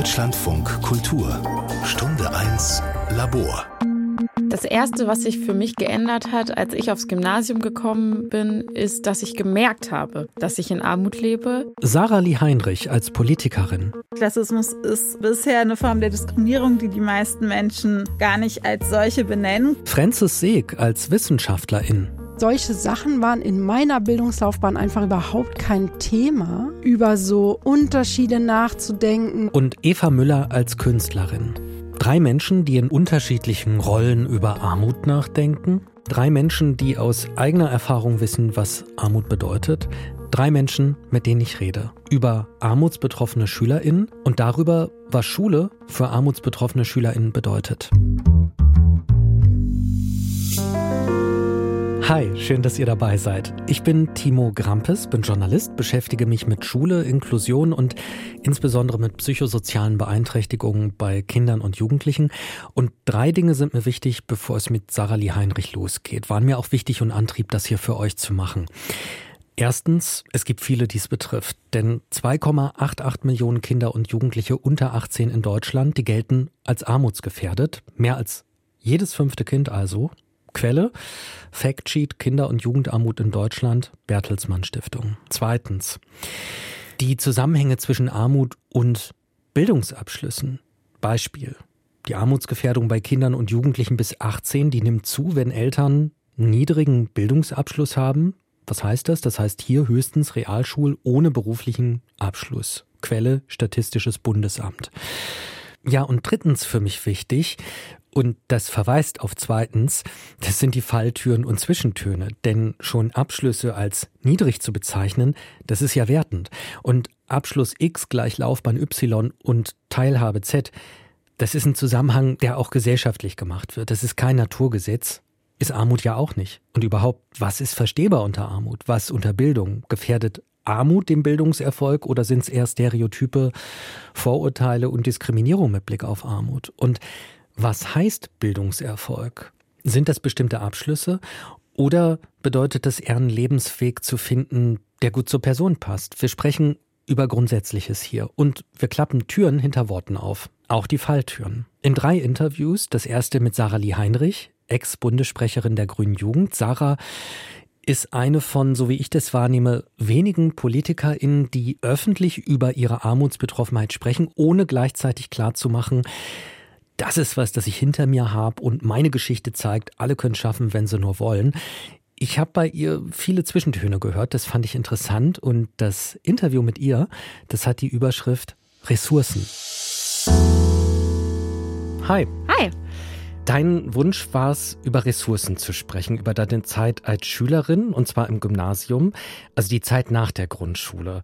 Deutschlandfunk Kultur Stunde 1 Labor das Erste, was sich für mich geändert hat, als ich aufs Gymnasium gekommen bin, ist, dass ich gemerkt habe, dass ich in Armut lebe. Sarah Lee Heinrich als Politikerin. Klassismus ist bisher eine Form der Diskriminierung, die die meisten Menschen gar nicht als solche benennen. Francis Seeg als Wissenschaftlerin. Solche Sachen waren in meiner Bildungslaufbahn einfach überhaupt kein Thema, über so Unterschiede nachzudenken. Und Eva Müller als Künstlerin. Drei Menschen, die in unterschiedlichen Rollen über Armut nachdenken. Drei Menschen, die aus eigener Erfahrung wissen, was Armut bedeutet. Drei Menschen, mit denen ich rede. Über armutsbetroffene SchülerInnen und darüber, was Schule für armutsbetroffene SchülerInnen bedeutet. Hi, schön, dass ihr dabei seid. Ich bin Timo Grampes, bin Journalist, beschäftige mich mit Schule, Inklusion und insbesondere mit psychosozialen Beeinträchtigungen bei Kindern und Jugendlichen. Und drei Dinge sind mir wichtig, bevor es mit Sarah Lee Heinrich losgeht. Waren mir auch wichtig und Antrieb, das hier für euch zu machen. Erstens, es gibt viele, die es betrifft. Denn 2,88 Millionen Kinder und Jugendliche unter 18 in Deutschland, die gelten als armutsgefährdet. Mehr als jedes fünfte Kind also. Quelle Factsheet Kinder- und Jugendarmut in Deutschland, Bertelsmann Stiftung. Zweitens die Zusammenhänge zwischen Armut und Bildungsabschlüssen. Beispiel die Armutsgefährdung bei Kindern und Jugendlichen bis 18, die nimmt zu, wenn Eltern niedrigen Bildungsabschluss haben. Was heißt das? Das heißt hier höchstens Realschul ohne beruflichen Abschluss. Quelle Statistisches Bundesamt. Ja, und drittens für mich wichtig, und das verweist auf zweitens, das sind die Falltüren und Zwischentöne. Denn schon Abschlüsse als niedrig zu bezeichnen, das ist ja wertend. Und Abschluss X gleich Laufbahn Y und Teilhabe Z, das ist ein Zusammenhang, der auch gesellschaftlich gemacht wird. Das ist kein Naturgesetz. Ist Armut ja auch nicht. Und überhaupt, was ist verstehbar unter Armut? Was unter Bildung? Gefährdet Armut den Bildungserfolg oder sind es eher Stereotype, Vorurteile und Diskriminierung mit Blick auf Armut? Und was heißt Bildungserfolg? Sind das bestimmte Abschlüsse oder bedeutet das eher einen Lebensweg zu finden, der gut zur Person passt? Wir sprechen über Grundsätzliches hier und wir klappen Türen hinter Worten auf, auch die Falltüren. In drei Interviews, das erste mit Sarah Lee Heinrich, Ex-Bundessprecherin der Grünen Jugend. Sarah ist eine von, so wie ich das wahrnehme, wenigen PolitikerInnen, die öffentlich über ihre Armutsbetroffenheit sprechen, ohne gleichzeitig klarzumachen, das ist was, das ich hinter mir habe und meine Geschichte zeigt, alle können schaffen, wenn sie nur wollen. Ich habe bei ihr viele Zwischentöne gehört, das fand ich interessant und das Interview mit ihr, das hat die Überschrift Ressourcen. Hi. Dein Wunsch war es, über Ressourcen zu sprechen, über deine Zeit als Schülerin und zwar im Gymnasium, also die Zeit nach der Grundschule.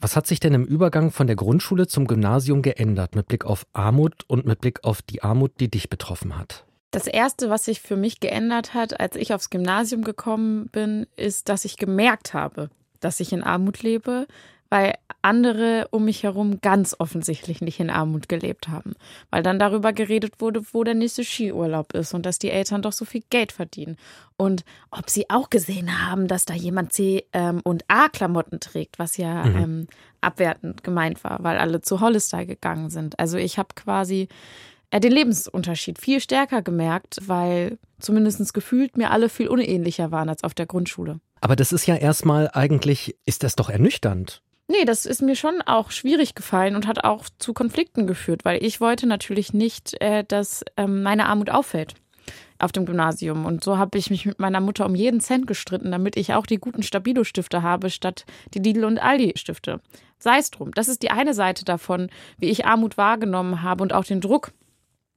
Was hat sich denn im Übergang von der Grundschule zum Gymnasium geändert mit Blick auf Armut und mit Blick auf die Armut, die dich betroffen hat? Das Erste, was sich für mich geändert hat, als ich aufs Gymnasium gekommen bin, ist, dass ich gemerkt habe, dass ich in Armut lebe, weil andere um mich herum ganz offensichtlich nicht in Armut gelebt haben. Weil dann darüber geredet wurde, wo der nächste Skiurlaub ist und dass die Eltern doch so viel Geld verdienen. Und ob sie auch gesehen haben, dass da jemand C ähm, und A-Klamotten trägt, was ja mhm. ähm, abwertend gemeint war, weil alle zu Hollister gegangen sind. Also ich habe quasi äh, den Lebensunterschied viel stärker gemerkt, weil zumindest gefühlt mir alle viel unähnlicher waren als auf der Grundschule. Aber das ist ja erstmal eigentlich, ist das doch ernüchternd. Nee, das ist mir schon auch schwierig gefallen und hat auch zu Konflikten geführt, weil ich wollte natürlich nicht, äh, dass ähm, meine Armut auffällt auf dem Gymnasium. Und so habe ich mich mit meiner Mutter um jeden Cent gestritten, damit ich auch die guten Stabilo-Stifte habe, statt die Lidl- und Aldi-Stifte. Sei es drum. Das ist die eine Seite davon, wie ich Armut wahrgenommen habe und auch den Druck,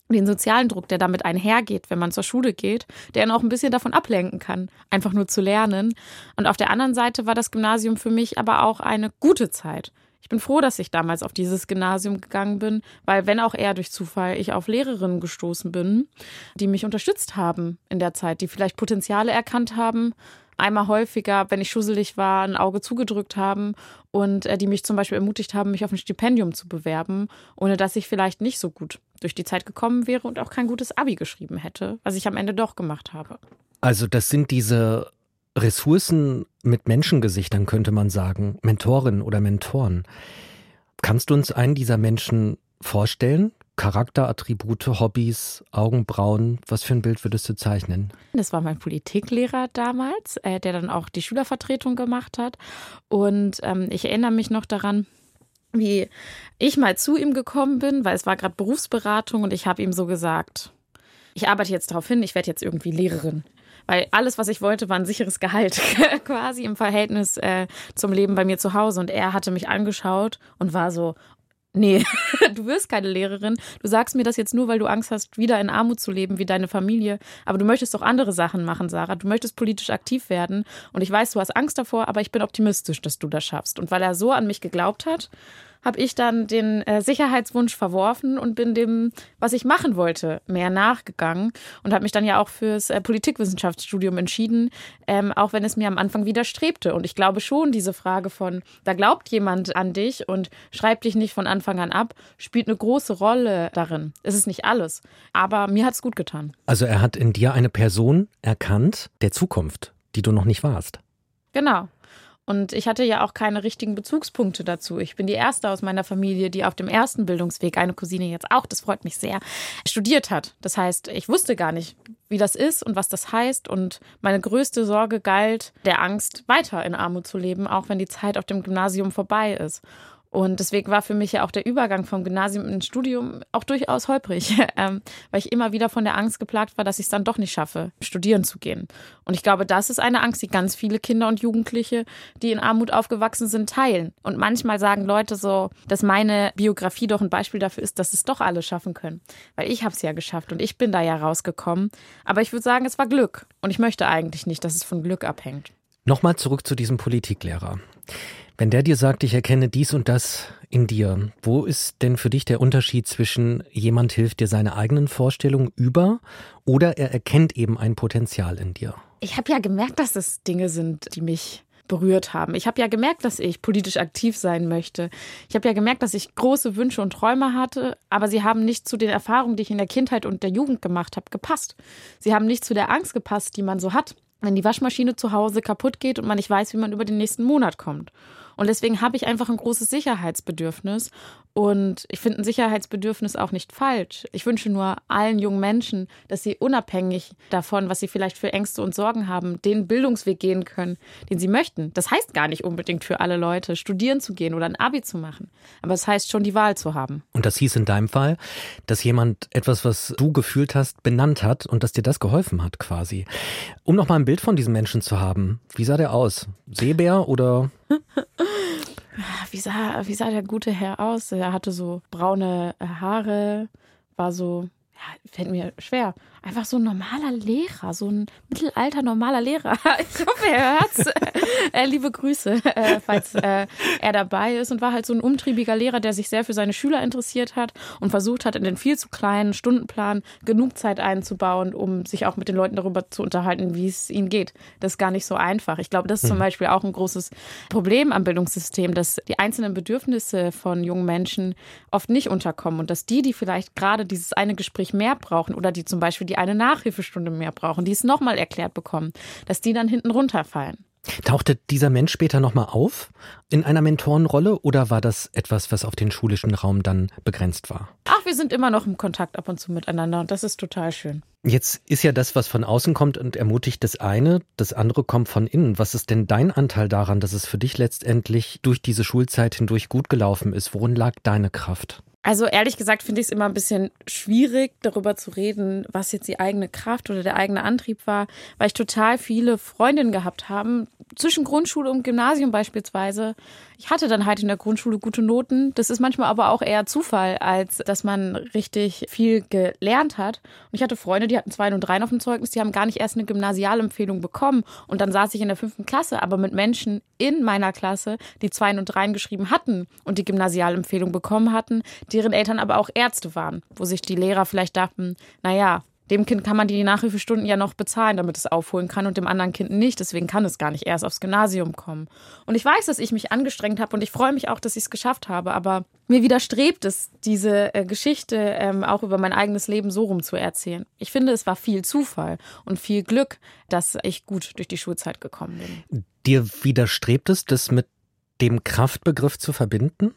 den sozialen Druck, der damit einhergeht, wenn man zur Schule geht, der ihn auch ein bisschen davon ablenken kann, einfach nur zu lernen. Und auf der anderen Seite war das Gymnasium für mich aber auch eine gute Zeit. Ich bin froh, dass ich damals auf dieses Gymnasium gegangen bin, weil wenn auch eher durch Zufall ich auf Lehrerinnen gestoßen bin, die mich unterstützt haben in der Zeit, die vielleicht Potenziale erkannt haben, einmal häufiger, wenn ich schusselig war, ein Auge zugedrückt haben und äh, die mich zum Beispiel ermutigt haben, mich auf ein Stipendium zu bewerben, ohne dass ich vielleicht nicht so gut durch die Zeit gekommen wäre und auch kein gutes Abi geschrieben hätte, was ich am Ende doch gemacht habe. Also das sind diese Ressourcen mit Menschengesichtern, könnte man sagen, Mentorinnen oder Mentoren. Kannst du uns einen dieser Menschen vorstellen? Charakterattribute, Hobbys, Augenbrauen, was für ein Bild würdest du zeichnen? Das war mein Politiklehrer damals, äh, der dann auch die Schülervertretung gemacht hat. Und ähm, ich erinnere mich noch daran, wie ich mal zu ihm gekommen bin, weil es war gerade Berufsberatung und ich habe ihm so gesagt, ich arbeite jetzt darauf hin, ich werde jetzt irgendwie Lehrerin. Weil alles, was ich wollte, war ein sicheres Gehalt, quasi im Verhältnis äh, zum Leben bei mir zu Hause. Und er hatte mich angeschaut und war so, nee, du wirst keine Lehrerin. Du sagst mir das jetzt nur, weil du Angst hast, wieder in Armut zu leben wie deine Familie. Aber du möchtest doch andere Sachen machen, Sarah. Du möchtest politisch aktiv werden. Und ich weiß, du hast Angst davor, aber ich bin optimistisch, dass du das schaffst. Und weil er so an mich geglaubt hat, habe ich dann den äh, Sicherheitswunsch verworfen und bin dem, was ich machen wollte, mehr nachgegangen und habe mich dann ja auch fürs äh, Politikwissenschaftsstudium entschieden, ähm, auch wenn es mir am Anfang widerstrebte. Und ich glaube schon, diese Frage von, da glaubt jemand an dich und schreibt dich nicht von Anfang an ab, spielt eine große Rolle darin. Es ist nicht alles, aber mir hat es gut getan. Also er hat in dir eine Person erkannt der Zukunft, die du noch nicht warst. Genau. Und ich hatte ja auch keine richtigen Bezugspunkte dazu. Ich bin die erste aus meiner Familie, die auf dem ersten Bildungsweg, eine Cousine jetzt auch, das freut mich sehr, studiert hat. Das heißt, ich wusste gar nicht, wie das ist und was das heißt. Und meine größte Sorge galt der Angst, weiter in Armut zu leben, auch wenn die Zeit auf dem Gymnasium vorbei ist. Und deswegen war für mich ja auch der Übergang vom Gymnasium ins Studium auch durchaus holprig, ähm, weil ich immer wieder von der Angst geplagt war, dass ich es dann doch nicht schaffe, studieren zu gehen. Und ich glaube, das ist eine Angst, die ganz viele Kinder und Jugendliche, die in Armut aufgewachsen sind, teilen. Und manchmal sagen Leute so, dass meine Biografie doch ein Beispiel dafür ist, dass es doch alle schaffen können. Weil ich habe es ja geschafft und ich bin da ja rausgekommen. Aber ich würde sagen, es war Glück. Und ich möchte eigentlich nicht, dass es von Glück abhängt. Nochmal zurück zu diesem Politiklehrer. Wenn der dir sagt, ich erkenne dies und das in dir, wo ist denn für dich der Unterschied zwischen jemand hilft dir seine eigenen Vorstellungen über oder er erkennt eben ein Potenzial in dir? Ich habe ja gemerkt, dass es Dinge sind, die mich berührt haben. Ich habe ja gemerkt, dass ich politisch aktiv sein möchte. Ich habe ja gemerkt, dass ich große Wünsche und Träume hatte, aber sie haben nicht zu den Erfahrungen, die ich in der Kindheit und der Jugend gemacht habe, gepasst. Sie haben nicht zu der Angst gepasst, die man so hat, wenn die Waschmaschine zu Hause kaputt geht und man nicht weiß, wie man über den nächsten Monat kommt. Und deswegen habe ich einfach ein großes Sicherheitsbedürfnis. Und ich finde ein Sicherheitsbedürfnis auch nicht falsch. Ich wünsche nur allen jungen Menschen, dass sie unabhängig davon, was sie vielleicht für Ängste und Sorgen haben, den Bildungsweg gehen können, den sie möchten. Das heißt gar nicht unbedingt für alle Leute, studieren zu gehen oder ein Abi zu machen. Aber es das heißt schon, die Wahl zu haben. Und das hieß in deinem Fall, dass jemand etwas, was du gefühlt hast, benannt hat und dass dir das geholfen hat quasi. Um nochmal ein Bild von diesem Menschen zu haben, wie sah der aus? Seebär oder wie sah, wie sah der gute Herr aus? Er hatte so braune Haare, war so, ja, fällt mir schwer einfach so ein normaler Lehrer, so ein mittelalter normaler Lehrer. Ich hoffe, er hört's. äh, liebe Grüße, äh, falls äh, er dabei ist und war halt so ein umtriebiger Lehrer, der sich sehr für seine Schüler interessiert hat und versucht hat, in den viel zu kleinen Stundenplan genug Zeit einzubauen, um sich auch mit den Leuten darüber zu unterhalten, wie es ihnen geht. Das ist gar nicht so einfach. Ich glaube, das ist zum hm. Beispiel auch ein großes Problem am Bildungssystem, dass die einzelnen Bedürfnisse von jungen Menschen oft nicht unterkommen und dass die, die vielleicht gerade dieses eine Gespräch mehr brauchen oder die zum Beispiel die die eine Nachhilfestunde mehr brauchen, die es nochmal erklärt bekommen, dass die dann hinten runterfallen. Tauchte dieser Mensch später nochmal auf in einer Mentorenrolle oder war das etwas, was auf den schulischen Raum dann begrenzt war? Ach, wir sind immer noch im Kontakt ab und zu miteinander und das ist total schön. Jetzt ist ja das, was von außen kommt und ermutigt das eine, das andere kommt von innen. Was ist denn dein Anteil daran, dass es für dich letztendlich durch diese Schulzeit hindurch gut gelaufen ist? Worin lag deine Kraft? Also ehrlich gesagt finde ich es immer ein bisschen schwierig, darüber zu reden, was jetzt die eigene Kraft oder der eigene Antrieb war, weil ich total viele Freundinnen gehabt habe, zwischen Grundschule und Gymnasium beispielsweise. Ich hatte dann halt in der Grundschule gute Noten. Das ist manchmal aber auch eher Zufall, als dass man richtig viel gelernt hat. Und ich hatte Freunde, die hatten zwei und drei auf dem Zeugnis, die haben gar nicht erst eine Gymnasialempfehlung bekommen. Und dann saß ich in der fünften Klasse, aber mit Menschen in meiner Klasse, die zwei und dreien geschrieben hatten und die Gymnasialempfehlung bekommen hatten, deren Eltern aber auch Ärzte waren, wo sich die Lehrer vielleicht dachten, naja, dem Kind kann man die Nachhilfestunden ja noch bezahlen, damit es aufholen kann und dem anderen Kind nicht. Deswegen kann es gar nicht erst aufs Gymnasium kommen. Und ich weiß, dass ich mich angestrengt habe und ich freue mich auch, dass ich es geschafft habe. Aber mir widerstrebt es, diese äh, Geschichte ähm, auch über mein eigenes Leben so rum zu erzählen. Ich finde, es war viel Zufall und viel Glück, dass ich gut durch die Schulzeit gekommen bin. Dir widerstrebt es, das mit dem Kraftbegriff zu verbinden?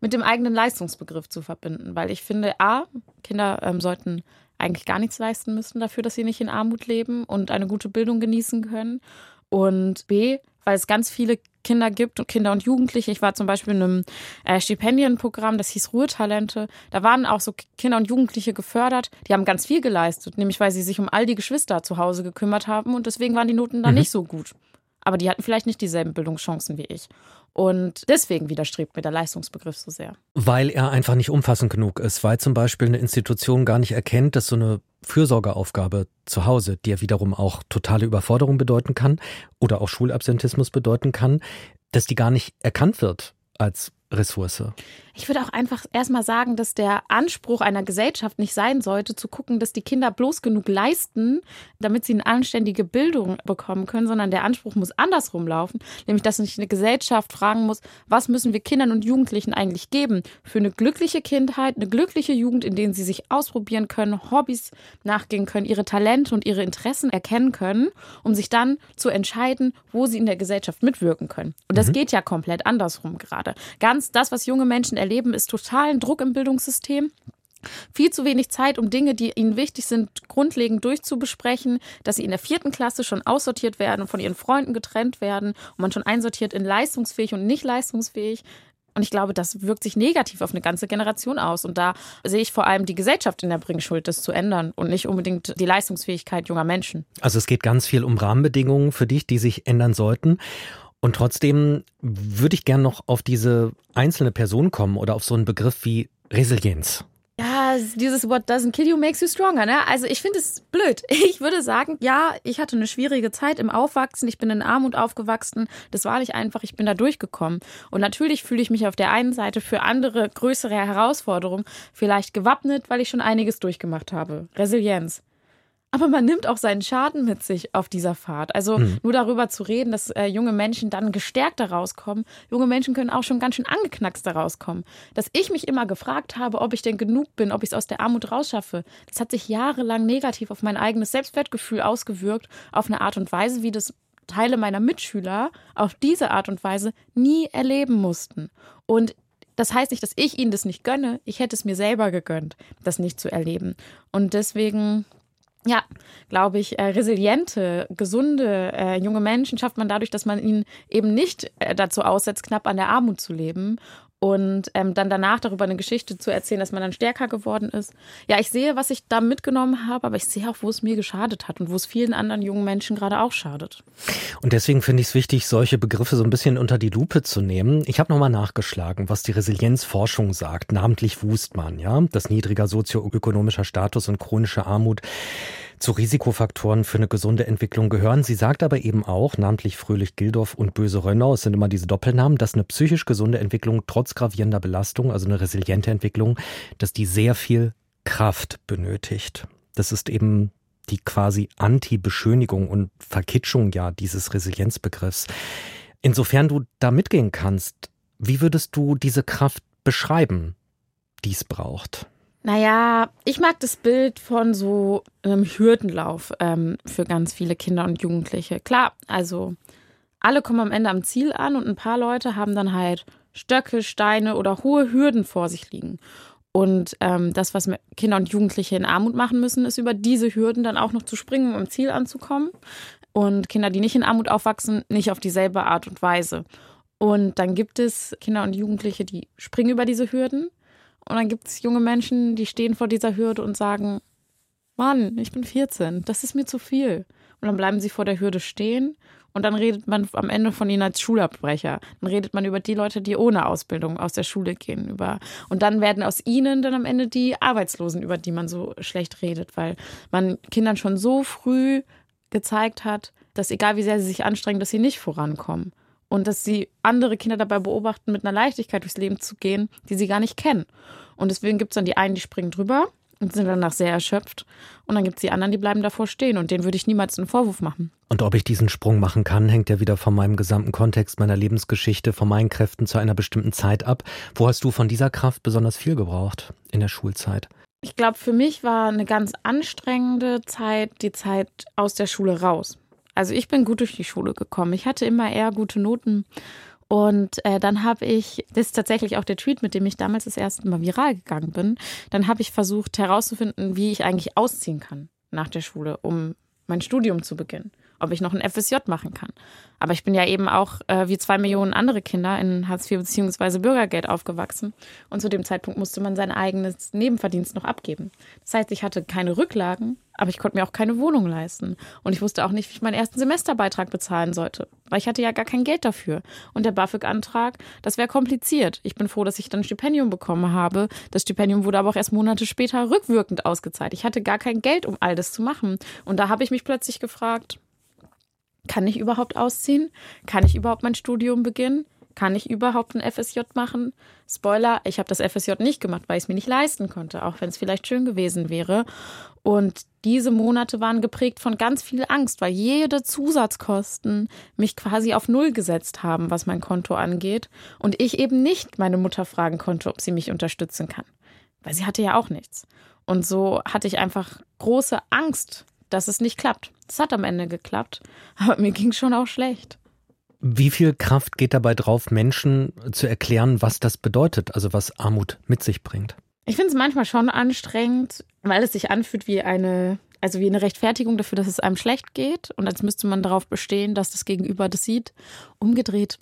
mit dem eigenen Leistungsbegriff zu verbinden. Weil ich finde, A, Kinder ähm, sollten eigentlich gar nichts leisten müssen dafür, dass sie nicht in Armut leben und eine gute Bildung genießen können. Und B, weil es ganz viele Kinder gibt und Kinder und Jugendliche. Ich war zum Beispiel in einem äh, Stipendienprogramm, das hieß Ruhetalente. Da waren auch so Kinder und Jugendliche gefördert. Die haben ganz viel geleistet, nämlich weil sie sich um all die Geschwister zu Hause gekümmert haben und deswegen waren die Noten dann mhm. nicht so gut. Aber die hatten vielleicht nicht dieselben Bildungschancen wie ich. Und deswegen widerstrebt mir der Leistungsbegriff so sehr. Weil er einfach nicht umfassend genug ist, weil zum Beispiel eine Institution gar nicht erkennt, dass so eine Fürsorgeaufgabe zu Hause, die ja wiederum auch totale Überforderung bedeuten kann oder auch Schulabsentismus bedeuten kann, dass die gar nicht erkannt wird als Ressource. Ich würde auch einfach erstmal sagen, dass der Anspruch einer Gesellschaft nicht sein sollte, zu gucken, dass die Kinder bloß genug leisten, damit sie eine anständige Bildung bekommen können, sondern der Anspruch muss andersrum laufen, nämlich dass sich eine Gesellschaft fragen muss, was müssen wir Kindern und Jugendlichen eigentlich geben für eine glückliche Kindheit, eine glückliche Jugend, in denen sie sich ausprobieren können, Hobbys nachgehen können, ihre Talente und ihre Interessen erkennen können, um sich dann zu entscheiden, wo sie in der Gesellschaft mitwirken können. Und das mhm. geht ja komplett andersrum gerade. Ganz das, was junge Menschen erleben, ist totalen Druck im Bildungssystem. Viel zu wenig Zeit, um Dinge, die ihnen wichtig sind, grundlegend durchzubesprechen, dass sie in der vierten Klasse schon aussortiert werden und von ihren Freunden getrennt werden und man schon einsortiert in leistungsfähig und nicht leistungsfähig. Und ich glaube, das wirkt sich negativ auf eine ganze Generation aus. Und da sehe ich vor allem die Gesellschaft in der Bringschuld, das zu ändern und nicht unbedingt die Leistungsfähigkeit junger Menschen. Also es geht ganz viel um Rahmenbedingungen für dich, die sich ändern sollten. Und trotzdem würde ich gern noch auf diese einzelne Person kommen oder auf so einen Begriff wie Resilienz. Ja, dieses What doesn't kill you makes you stronger, ne? Also ich finde es blöd. Ich würde sagen, ja, ich hatte eine schwierige Zeit im Aufwachsen. Ich bin in Armut aufgewachsen. Das war nicht einfach. Ich bin da durchgekommen. Und natürlich fühle ich mich auf der einen Seite für andere größere Herausforderungen vielleicht gewappnet, weil ich schon einiges durchgemacht habe. Resilienz. Aber man nimmt auch seinen Schaden mit sich auf dieser Fahrt. Also mhm. nur darüber zu reden, dass äh, junge Menschen dann gestärkt daraus kommen. Junge Menschen können auch schon ganz schön angeknackst daraus kommen. Dass ich mich immer gefragt habe, ob ich denn genug bin, ob ich es aus der Armut rausschaffe, das hat sich jahrelang negativ auf mein eigenes Selbstwertgefühl ausgewirkt, auf eine Art und Weise, wie das Teile meiner Mitschüler auf diese Art und Weise nie erleben mussten. Und das heißt nicht, dass ich ihnen das nicht gönne. Ich hätte es mir selber gegönnt, das nicht zu erleben. Und deswegen ja, glaube ich, äh, resiliente, gesunde äh, junge Menschen schafft man dadurch, dass man ihnen eben nicht äh, dazu aussetzt, knapp an der Armut zu leben und ähm, dann danach darüber eine Geschichte zu erzählen, dass man dann stärker geworden ist. Ja, ich sehe, was ich da mitgenommen habe, aber ich sehe auch, wo es mir geschadet hat und wo es vielen anderen jungen Menschen gerade auch schadet. Und deswegen finde ich es wichtig, solche Begriffe so ein bisschen unter die Lupe zu nehmen. Ich habe nochmal nachgeschlagen, was die Resilienzforschung sagt, namentlich Wustmann, ja, das niedriger sozioökonomischer Status und chronische Armut zu Risikofaktoren für eine gesunde Entwicklung gehören. Sie sagt aber eben auch, namentlich Fröhlich Gildorf und Böse Rönnau, es sind immer diese Doppelnamen, dass eine psychisch gesunde Entwicklung trotz gravierender Belastung, also eine resiliente Entwicklung, dass die sehr viel Kraft benötigt. Das ist eben die quasi Anti-Beschönigung und Verkitschung ja dieses Resilienzbegriffs. Insofern du da mitgehen kannst, wie würdest du diese Kraft beschreiben, die es braucht? Naja, ich mag das Bild von so einem Hürdenlauf ähm, für ganz viele Kinder und Jugendliche. Klar, also alle kommen am Ende am Ziel an und ein paar Leute haben dann halt Stöcke, Steine oder hohe Hürden vor sich liegen. Und ähm, das, was Kinder und Jugendliche in Armut machen müssen, ist über diese Hürden dann auch noch zu springen, um am Ziel anzukommen. Und Kinder, die nicht in Armut aufwachsen, nicht auf dieselbe Art und Weise. Und dann gibt es Kinder und Jugendliche, die springen über diese Hürden und dann gibt es junge Menschen, die stehen vor dieser Hürde und sagen, Mann, ich bin 14, das ist mir zu viel. Und dann bleiben sie vor der Hürde stehen und dann redet man am Ende von ihnen als Schulabbrecher. Dann redet man über die Leute, die ohne Ausbildung aus der Schule gehen. Über und dann werden aus ihnen dann am Ende die Arbeitslosen, über die man so schlecht redet, weil man Kindern schon so früh gezeigt hat, dass egal wie sehr sie sich anstrengen, dass sie nicht vorankommen und dass sie andere Kinder dabei beobachten, mit einer Leichtigkeit durchs Leben zu gehen, die sie gar nicht kennen. Und deswegen gibt es dann die einen, die springen drüber und sind danach sehr erschöpft. Und dann gibt es die anderen, die bleiben davor stehen. Und denen würde ich niemals einen Vorwurf machen. Und ob ich diesen Sprung machen kann, hängt ja wieder von meinem gesamten Kontext, meiner Lebensgeschichte, von meinen Kräften zu einer bestimmten Zeit ab. Wo hast du von dieser Kraft besonders viel gebraucht in der Schulzeit? Ich glaube, für mich war eine ganz anstrengende Zeit die Zeit aus der Schule raus. Also ich bin gut durch die Schule gekommen. Ich hatte immer eher gute Noten Und äh, dann habe ich, das ist tatsächlich auch der Tweet, mit dem ich damals das erste Mal viral gegangen bin, dann habe ich versucht herauszufinden, wie ich eigentlich ausziehen kann nach der Schule, um mein Studium zu beginnen ob ich noch ein FSJ machen kann. Aber ich bin ja eben auch äh, wie zwei Millionen andere Kinder in Hartz IV bzw. Bürgergeld aufgewachsen. Und zu dem Zeitpunkt musste man sein eigenes Nebenverdienst noch abgeben. Das heißt, ich hatte keine Rücklagen, aber ich konnte mir auch keine Wohnung leisten. Und ich wusste auch nicht, wie ich meinen ersten Semesterbeitrag bezahlen sollte, weil ich hatte ja gar kein Geld dafür. Und der BAföG-Antrag, das wäre kompliziert. Ich bin froh, dass ich dann ein Stipendium bekommen habe. Das Stipendium wurde aber auch erst Monate später rückwirkend ausgezahlt. Ich hatte gar kein Geld, um all das zu machen. Und da habe ich mich plötzlich gefragt, kann ich überhaupt ausziehen? Kann ich überhaupt mein Studium beginnen? Kann ich überhaupt ein FSJ machen? Spoiler, ich habe das FSJ nicht gemacht, weil ich es mir nicht leisten konnte, auch wenn es vielleicht schön gewesen wäre. Und diese Monate waren geprägt von ganz viel Angst, weil jede Zusatzkosten mich quasi auf Null gesetzt haben, was mein Konto angeht. Und ich eben nicht meine Mutter fragen konnte, ob sie mich unterstützen kann. Weil sie hatte ja auch nichts. Und so hatte ich einfach große Angst, dass es nicht klappt. Es hat am Ende geklappt, aber mir ging schon auch schlecht. Wie viel Kraft geht dabei drauf, Menschen zu erklären, was das bedeutet, also was Armut mit sich bringt? Ich finde es manchmal schon anstrengend, weil es sich anfühlt wie eine, also wie eine Rechtfertigung dafür, dass es einem schlecht geht und als müsste man darauf bestehen, dass das Gegenüber das sieht. Umgedreht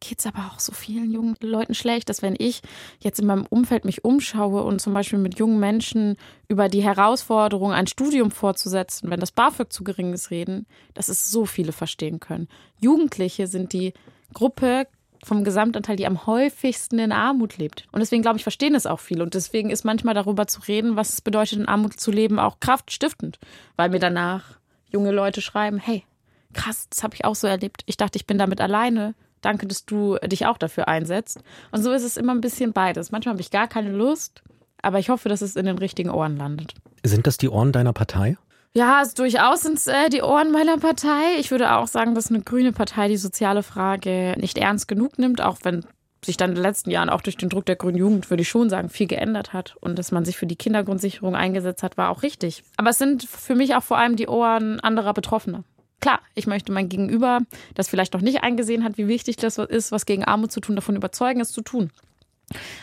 geht es aber auch so vielen jungen Leuten schlecht, dass wenn ich jetzt in meinem Umfeld mich umschaue und zum Beispiel mit jungen Menschen über die Herausforderung, ein Studium fortzusetzen, wenn das BAföG zu gering ist, reden, dass es so viele verstehen können. Jugendliche sind die Gruppe vom Gesamtanteil, die am häufigsten in Armut lebt. Und deswegen glaube ich, verstehen es auch viele. Und deswegen ist manchmal darüber zu reden, was es bedeutet, in Armut zu leben, auch kraftstiftend. Weil mir danach junge Leute schreiben, hey, krass, das habe ich auch so erlebt. Ich dachte, ich bin damit alleine. Danke, dass du dich auch dafür einsetzt. Und so ist es immer ein bisschen beides. Manchmal habe ich gar keine Lust, aber ich hoffe, dass es in den richtigen Ohren landet. Sind das die Ohren deiner Partei? Ja, also durchaus sind es äh, die Ohren meiner Partei. Ich würde auch sagen, dass eine grüne Partei die soziale Frage nicht ernst genug nimmt, auch wenn sich dann in den letzten Jahren auch durch den Druck der grünen Jugend, würde ich schon sagen, viel geändert hat. Und dass man sich für die Kindergrundsicherung eingesetzt hat, war auch richtig. Aber es sind für mich auch vor allem die Ohren anderer Betroffener. Klar, ich möchte mein Gegenüber, das vielleicht noch nicht eingesehen hat, wie wichtig das ist, was gegen Armut zu tun, davon überzeugen, es zu tun.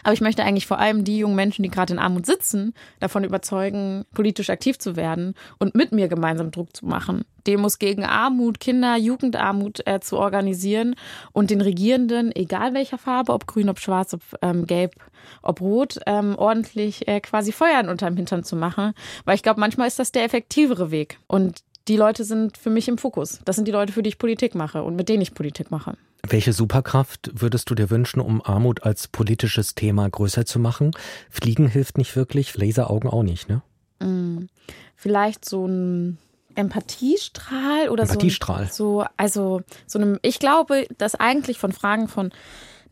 Aber ich möchte eigentlich vor allem die jungen Menschen, die gerade in Armut sitzen, davon überzeugen, politisch aktiv zu werden und mit mir gemeinsam Druck zu machen. Demos gegen Armut, Kinder, Jugendarmut äh, zu organisieren und den Regierenden, egal welcher Farbe, ob grün, ob schwarz, ob ähm, gelb, ob rot, ähm, ordentlich äh, quasi Feuern unterm Hintern zu machen. Weil ich glaube, manchmal ist das der effektivere Weg. Und die Leute sind für mich im Fokus. Das sind die Leute, für die ich Politik mache und mit denen ich Politik mache. Welche Superkraft würdest du dir wünschen, um Armut als politisches Thema größer zu machen? Fliegen hilft nicht wirklich, Laseraugen auch nicht, ne? Mm, vielleicht so ein Empathiestrahl oder Empathiestrahl. so. Ein, so, also so einem, ich glaube, dass eigentlich von Fragen von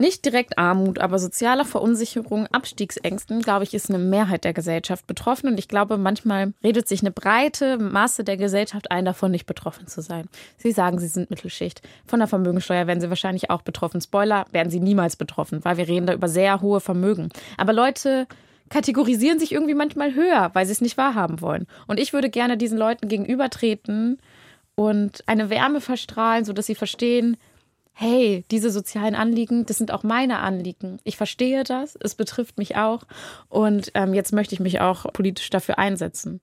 nicht direkt Armut, aber sozialer Verunsicherung, Abstiegsängsten, glaube ich, ist eine Mehrheit der Gesellschaft betroffen. Und ich glaube, manchmal redet sich eine breite Masse der Gesellschaft ein, davon nicht betroffen zu sein. Sie sagen, sie sind Mittelschicht. Von der Vermögensteuer werden sie wahrscheinlich auch betroffen. Spoiler, werden sie niemals betroffen, weil wir reden da über sehr hohe Vermögen. Aber Leute kategorisieren sich irgendwie manchmal höher, weil sie es nicht wahrhaben wollen. Und ich würde gerne diesen Leuten gegenübertreten und eine Wärme verstrahlen, sodass sie verstehen, hey, diese sozialen Anliegen, das sind auch meine Anliegen. Ich verstehe das, es betrifft mich auch und ähm, jetzt möchte ich mich auch politisch dafür einsetzen.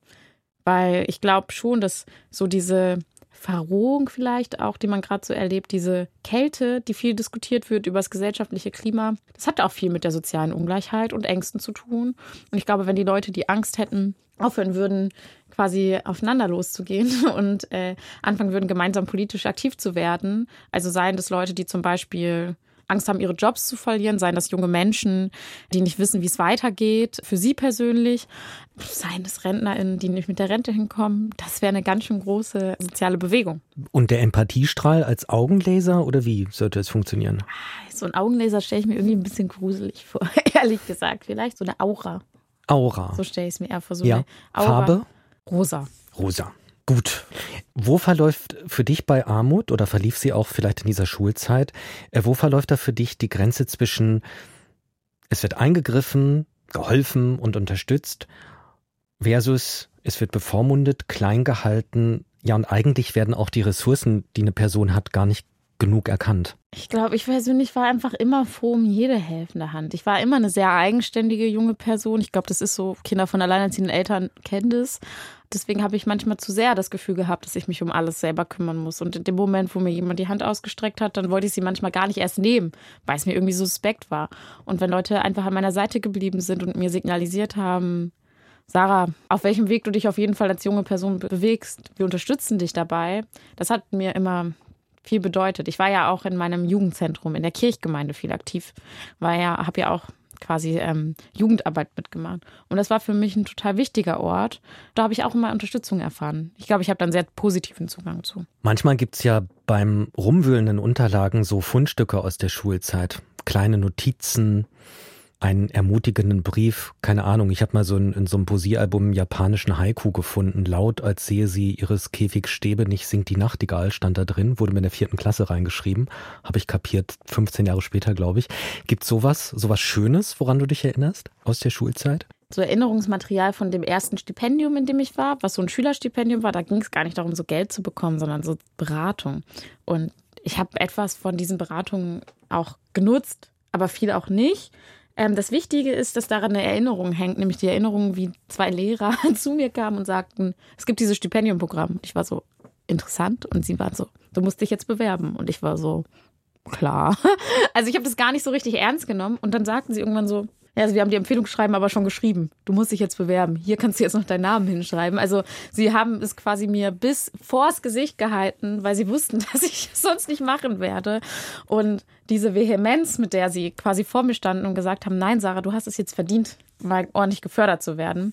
Weil ich glaube schon, dass so diese Verrohung vielleicht auch, die man gerade so erlebt, diese Kälte, die viel diskutiert wird über das gesellschaftliche Klima, das hat auch viel mit der sozialen Ungleichheit und Ängsten zu tun. Und ich glaube, wenn die Leute die Angst hätten, aufhören würden, quasi aufeinander loszugehen und äh, anfangen würden, gemeinsam politisch aktiv zu werden. Also seien das Leute, die zum Beispiel Angst haben, ihre Jobs zu verlieren, seien das junge Menschen, die nicht wissen, wie es weitergeht, für sie persönlich, seien das RentnerInnen, die nicht mit der Rente hinkommen. Das wäre eine ganz schön große soziale Bewegung. Und der Empathiestrahl als Augenlaser oder wie sollte es funktionieren? Ah, so ein Augenlaser stelle ich mir irgendwie ein bisschen gruselig vor, ehrlich gesagt. Vielleicht so eine Aura. Aura. So stelle ich es mir eher vor. So ja. Farbe? Rosa. Rosa. Gut. Wo verläuft für dich bei Armut oder verlief sie auch vielleicht in dieser Schulzeit, äh, wo verläuft da für dich die Grenze zwischen es wird eingegriffen, geholfen und unterstützt versus es wird bevormundet, klein gehalten, ja und eigentlich werden auch die Ressourcen, die eine Person hat, gar nicht genug erkannt? Ich glaube, ich persönlich war einfach immer froh um jede helfende Hand. Ich war immer eine sehr eigenständige junge Person. Ich glaube, das ist so, Kinder von alleinerziehenden Eltern kennen das. Deswegen habe ich manchmal zu sehr das Gefühl gehabt, dass ich mich um alles selber kümmern muss. Und in dem Moment, wo mir jemand die Hand ausgestreckt hat, dann wollte ich sie manchmal gar nicht erst nehmen, weil es mir irgendwie suspekt war. Und wenn Leute einfach an meiner Seite geblieben sind und mir signalisiert haben, Sarah, auf welchem Weg du dich auf jeden Fall als junge Person bewegst, wir unterstützen dich dabei, das hat mir immer viel bedeutet. Ich war ja auch in meinem Jugendzentrum in der Kirchgemeinde viel aktiv, war ja, habe ja auch quasi ähm, Jugendarbeit mitgemacht. Und das war für mich ein total wichtiger Ort. Da habe ich auch immer Unterstützung erfahren. Ich glaube, ich habe dann sehr positiven Zugang zu. Manchmal gibt es ja beim Rumwühlen in Unterlagen so Fundstücke aus der Schulzeit. Kleine Notizen, einen ermutigenden Brief, keine Ahnung, ich habe mal so in, in so einem Poesiealbum japanischen Haiku gefunden, laut als sehe sie ihres Käfigs Stäbe nicht singt die Nachtigall, stand da drin, wurde mir in der vierten Klasse reingeschrieben, habe ich kapiert, 15 Jahre später, glaube ich. Gibt sowas, sowas Schönes, woran du dich erinnerst aus der Schulzeit? so Erinnerungsmaterial von dem ersten Stipendium, in dem ich war, was so ein Schülerstipendium war. Da ging es gar nicht darum, so Geld zu bekommen, sondern so Beratung. Und ich habe etwas von diesen Beratungen auch genutzt, aber viel auch nicht. Ähm, das Wichtige ist, dass daran eine Erinnerung hängt, nämlich die Erinnerung, wie zwei Lehrer zu mir kamen und sagten, es gibt dieses Stipendiumprogramm. Ich war so interessant und sie waren so, du musst dich jetzt bewerben. Und ich war so, klar. Also ich habe das gar nicht so richtig ernst genommen. Und dann sagten sie irgendwann so, ja, also wir haben die Empfehlungsschreiben aber schon geschrieben. Du musst dich jetzt bewerben. Hier kannst du jetzt noch deinen Namen hinschreiben. Also sie haben es quasi mir bis vors Gesicht gehalten, weil sie wussten, dass ich es sonst nicht machen werde. Und diese Vehemenz, mit der sie quasi vor mir standen und gesagt haben, nein, Sarah, du hast es jetzt verdient, mal ordentlich gefördert zu werden.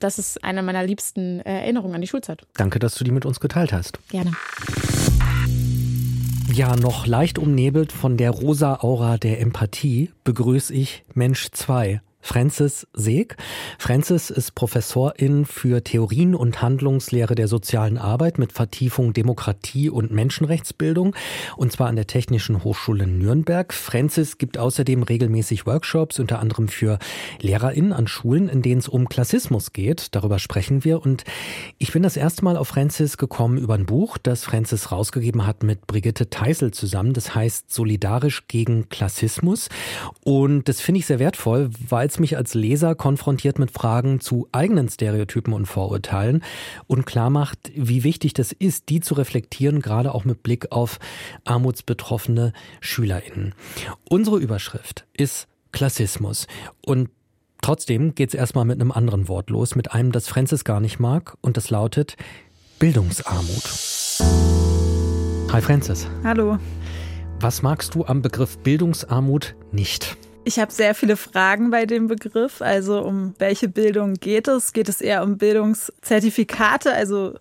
Das ist eine meiner liebsten Erinnerungen an die Schulzeit. Danke, dass du die mit uns geteilt hast. Gerne. Ja, noch leicht umnebelt von der rosa Aura der Empathie begrüße ich Mensch 2, Francis Seeg. Francis ist Professorin für Theorien und Handlungslehre der sozialen Arbeit mit Vertiefung Demokratie und Menschenrechtsbildung und zwar an der Technischen Hochschule Nürnberg. Francis gibt außerdem regelmäßig Workshops, unter anderem für LehrerInnen an Schulen, in denen es um Klassismus geht. Darüber sprechen wir und ich bin das erste Mal auf Francis gekommen über ein Buch, das Francis rausgegeben hat mit Brigitte Teisel zusammen. Das heißt Solidarisch gegen Klassismus und das finde ich sehr wertvoll, weil es mich als Leser konfrontiert mit Fragen zu eigenen Stereotypen und Vorurteilen und klar macht, wie wichtig das ist, die zu reflektieren, gerade auch mit Blick auf armutsbetroffene SchülerInnen. Unsere Überschrift ist Klassismus und Trotzdem geht es erstmal mit einem anderen Wort los, mit einem, das Francis gar nicht mag, und das lautet Bildungsarmut. Hi Francis. Hallo. Was magst du am Begriff Bildungsarmut nicht? Ich habe sehr viele Fragen bei dem Begriff. Also um welche Bildung geht es? Geht es eher um Bildungszertifikate, also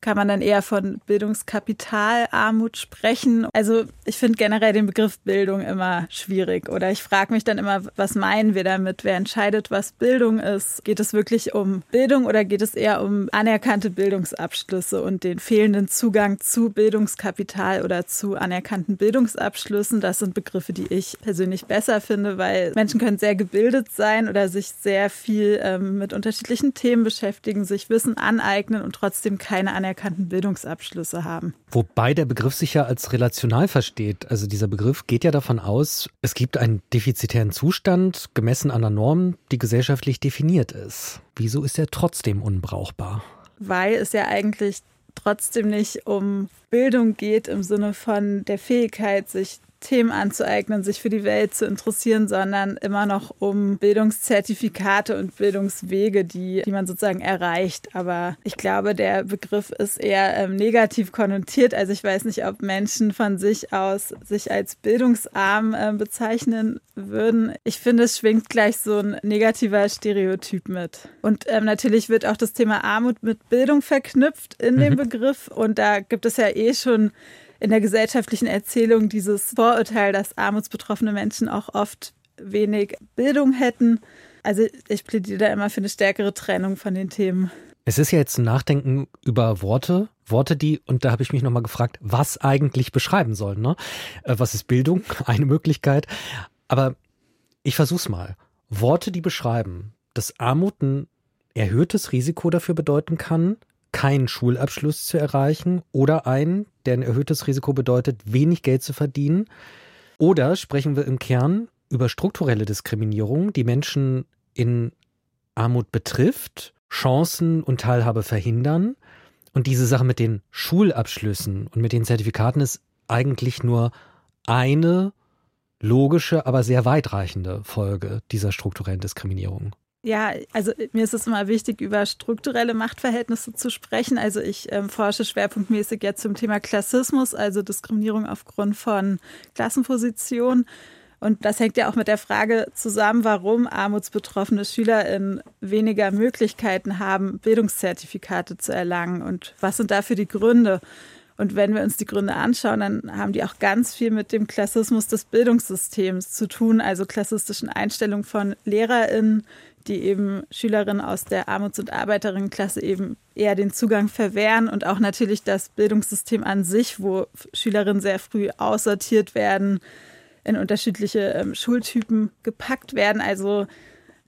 kann man dann eher von Bildungskapitalarmut sprechen. Also ich finde generell den Begriff Bildung immer schwierig oder ich frage mich dann immer, was meinen wir damit? Wer entscheidet, was Bildung ist? Geht es wirklich um Bildung oder geht es eher um anerkannte Bildungsabschlüsse und den fehlenden Zugang zu Bildungskapital oder zu anerkannten Bildungsabschlüssen? Das sind Begriffe, die ich persönlich besser finde, weil Menschen können sehr gebildet sein oder sich sehr viel ähm, mit unterschiedlichen Themen beschäftigen, sich Wissen aneignen und trotzdem keine anerkannten anerkannten Bildungsabschlüsse haben. Wobei der Begriff sich ja als relational versteht. Also dieser Begriff geht ja davon aus, es gibt einen defizitären Zustand, gemessen an der Norm, die gesellschaftlich definiert ist. Wieso ist er trotzdem unbrauchbar? Weil es ja eigentlich trotzdem nicht um Bildung geht im Sinne von der Fähigkeit, sich Themen anzueignen, sich für die Welt zu interessieren, sondern immer noch um Bildungszertifikate und Bildungswege, die, die man sozusagen erreicht. Aber ich glaube, der Begriff ist eher ähm, negativ konnotiert. Also ich weiß nicht, ob Menschen von sich aus sich als bildungsarm äh, bezeichnen würden. Ich finde, es schwingt gleich so ein negativer Stereotyp mit. Und ähm, natürlich wird auch das Thema Armut mit Bildung verknüpft in dem mhm. Begriff. Und da gibt es ja eh schon in der gesellschaftlichen Erzählung dieses Vorurteil, dass armutsbetroffene Menschen auch oft wenig Bildung hätten. Also ich plädiere da immer für eine stärkere Trennung von den Themen. Es ist ja jetzt ein Nachdenken über Worte, Worte, die, und da habe ich mich nochmal gefragt, was eigentlich beschreiben sollen. Ne? Äh, was ist Bildung? Eine Möglichkeit. Aber ich versuch's mal. Worte, die beschreiben, dass Armut ein erhöhtes Risiko dafür bedeuten kann, keinen Schulabschluss zu erreichen oder einen, der ein erhöhtes Risiko bedeutet, wenig Geld zu verdienen? Oder sprechen wir im Kern über strukturelle Diskriminierung, die Menschen in Armut betrifft, Chancen und Teilhabe verhindern? Und diese Sache mit den Schulabschlüssen und mit den Zertifikaten ist eigentlich nur eine logische, aber sehr weitreichende Folge dieser strukturellen Diskriminierung. Ja, also mir ist es immer wichtig, über strukturelle Machtverhältnisse zu sprechen. Also ich ähm, forsche schwerpunktmäßig jetzt zum Thema Klassismus, also Diskriminierung aufgrund von Klassenposition. Und das hängt ja auch mit der Frage zusammen, warum armutsbetroffene SchülerInnen weniger Möglichkeiten haben, Bildungszertifikate zu erlangen. Und was sind dafür die Gründe? Und wenn wir uns die Gründe anschauen, dann haben die auch ganz viel mit dem Klassismus des Bildungssystems zu tun, also klassistischen Einstellungen von LehrerInnen, die eben Schülerinnen aus der Armuts- und Arbeiterinnenklasse eben eher den Zugang verwehren und auch natürlich das Bildungssystem an sich, wo Schülerinnen sehr früh aussortiert werden, in unterschiedliche ähm, Schultypen gepackt werden. Also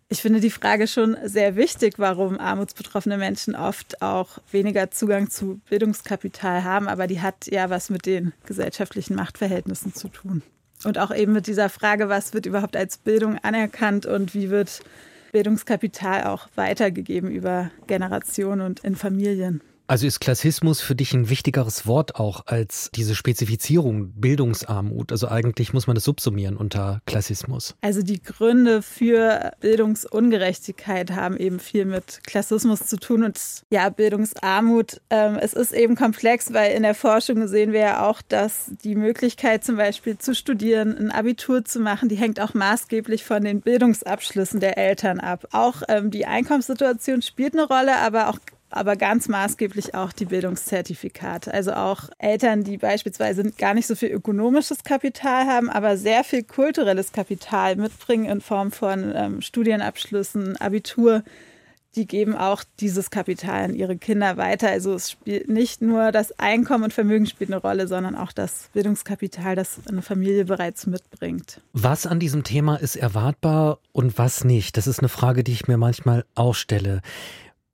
ich finde die Frage schon sehr wichtig, warum armutsbetroffene Menschen oft auch weniger Zugang zu Bildungskapital haben, aber die hat ja was mit den gesellschaftlichen Machtverhältnissen zu tun. Und auch eben mit dieser Frage, was wird überhaupt als Bildung anerkannt und wie wird Bildungskapital auch weitergegeben über Generationen und in Familien. Also ist Klassismus für dich ein wichtigeres Wort auch als diese Spezifizierung Bildungsarmut? Also eigentlich muss man das subsumieren unter Klassismus. Also die Gründe für Bildungsungerechtigkeit haben eben viel mit Klassismus zu tun und ja, Bildungsarmut. Ähm, es ist eben komplex, weil in der Forschung sehen wir ja auch, dass die Möglichkeit zum Beispiel zu studieren, ein Abitur zu machen, die hängt auch maßgeblich von den Bildungsabschlüssen der Eltern ab. Auch ähm, die Einkommenssituation spielt eine Rolle, aber auch aber ganz maßgeblich auch die Bildungszertifikate. Also auch Eltern, die beispielsweise gar nicht so viel ökonomisches Kapital haben, aber sehr viel kulturelles Kapital mitbringen in Form von ähm, Studienabschlüssen, Abitur, die geben auch dieses Kapital an ihre Kinder weiter. Also es spielt nicht nur das Einkommen und Vermögen spielt eine Rolle, sondern auch das Bildungskapital, das eine Familie bereits mitbringt. Was an diesem Thema ist erwartbar und was nicht? Das ist eine Frage, die ich mir manchmal auch stelle.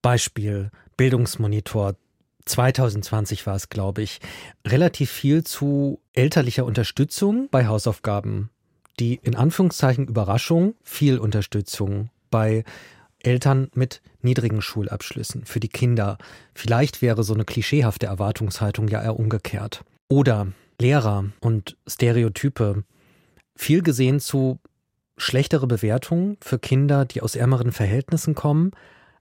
Beispiel Bildungsmonitor 2020 war es, glaube ich, relativ viel zu elterlicher Unterstützung bei Hausaufgaben. Die in Anführungszeichen Überraschung, viel Unterstützung bei Eltern mit niedrigen Schulabschlüssen für die Kinder. Vielleicht wäre so eine klischeehafte Erwartungshaltung ja eher umgekehrt. Oder Lehrer und Stereotype. Viel gesehen zu schlechtere Bewertungen für Kinder, die aus ärmeren Verhältnissen kommen,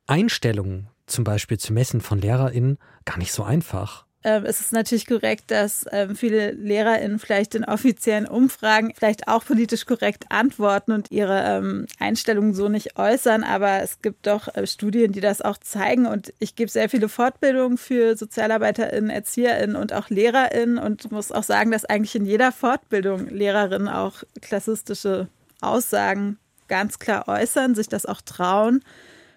Einstellungen zum Beispiel zu messen von LehrerInnen gar nicht so einfach. Ähm, es ist natürlich korrekt, dass ähm, viele LehrerInnen vielleicht in offiziellen Umfragen vielleicht auch politisch korrekt antworten und ihre ähm, Einstellungen so nicht äußern. Aber es gibt doch äh, Studien, die das auch zeigen. Und ich gebe sehr viele Fortbildungen für SozialarbeiterInnen, ErzieherInnen und auch LehrerInnen und muss auch sagen, dass eigentlich in jeder Fortbildung Lehrerinnen auch klassistische Aussagen ganz klar äußern, sich das auch trauen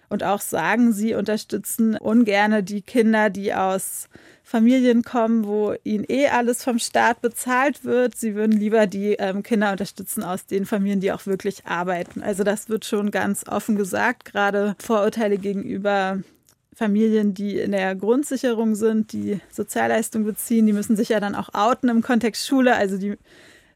und auch sagen, sie unterstützen ungerne die Kinder, die aus Familien kommen, wo ihnen eh alles vom Staat bezahlt wird. Sie würden lieber die ähm, Kinder unterstützen aus den Familien, die auch wirklich arbeiten. Also das wird schon ganz offen gesagt, gerade Vorurteile gegenüber Familien, die in der Grundsicherung sind, die Sozialleistung beziehen, die müssen sich ja dann auch outen im Kontext Schule. Also die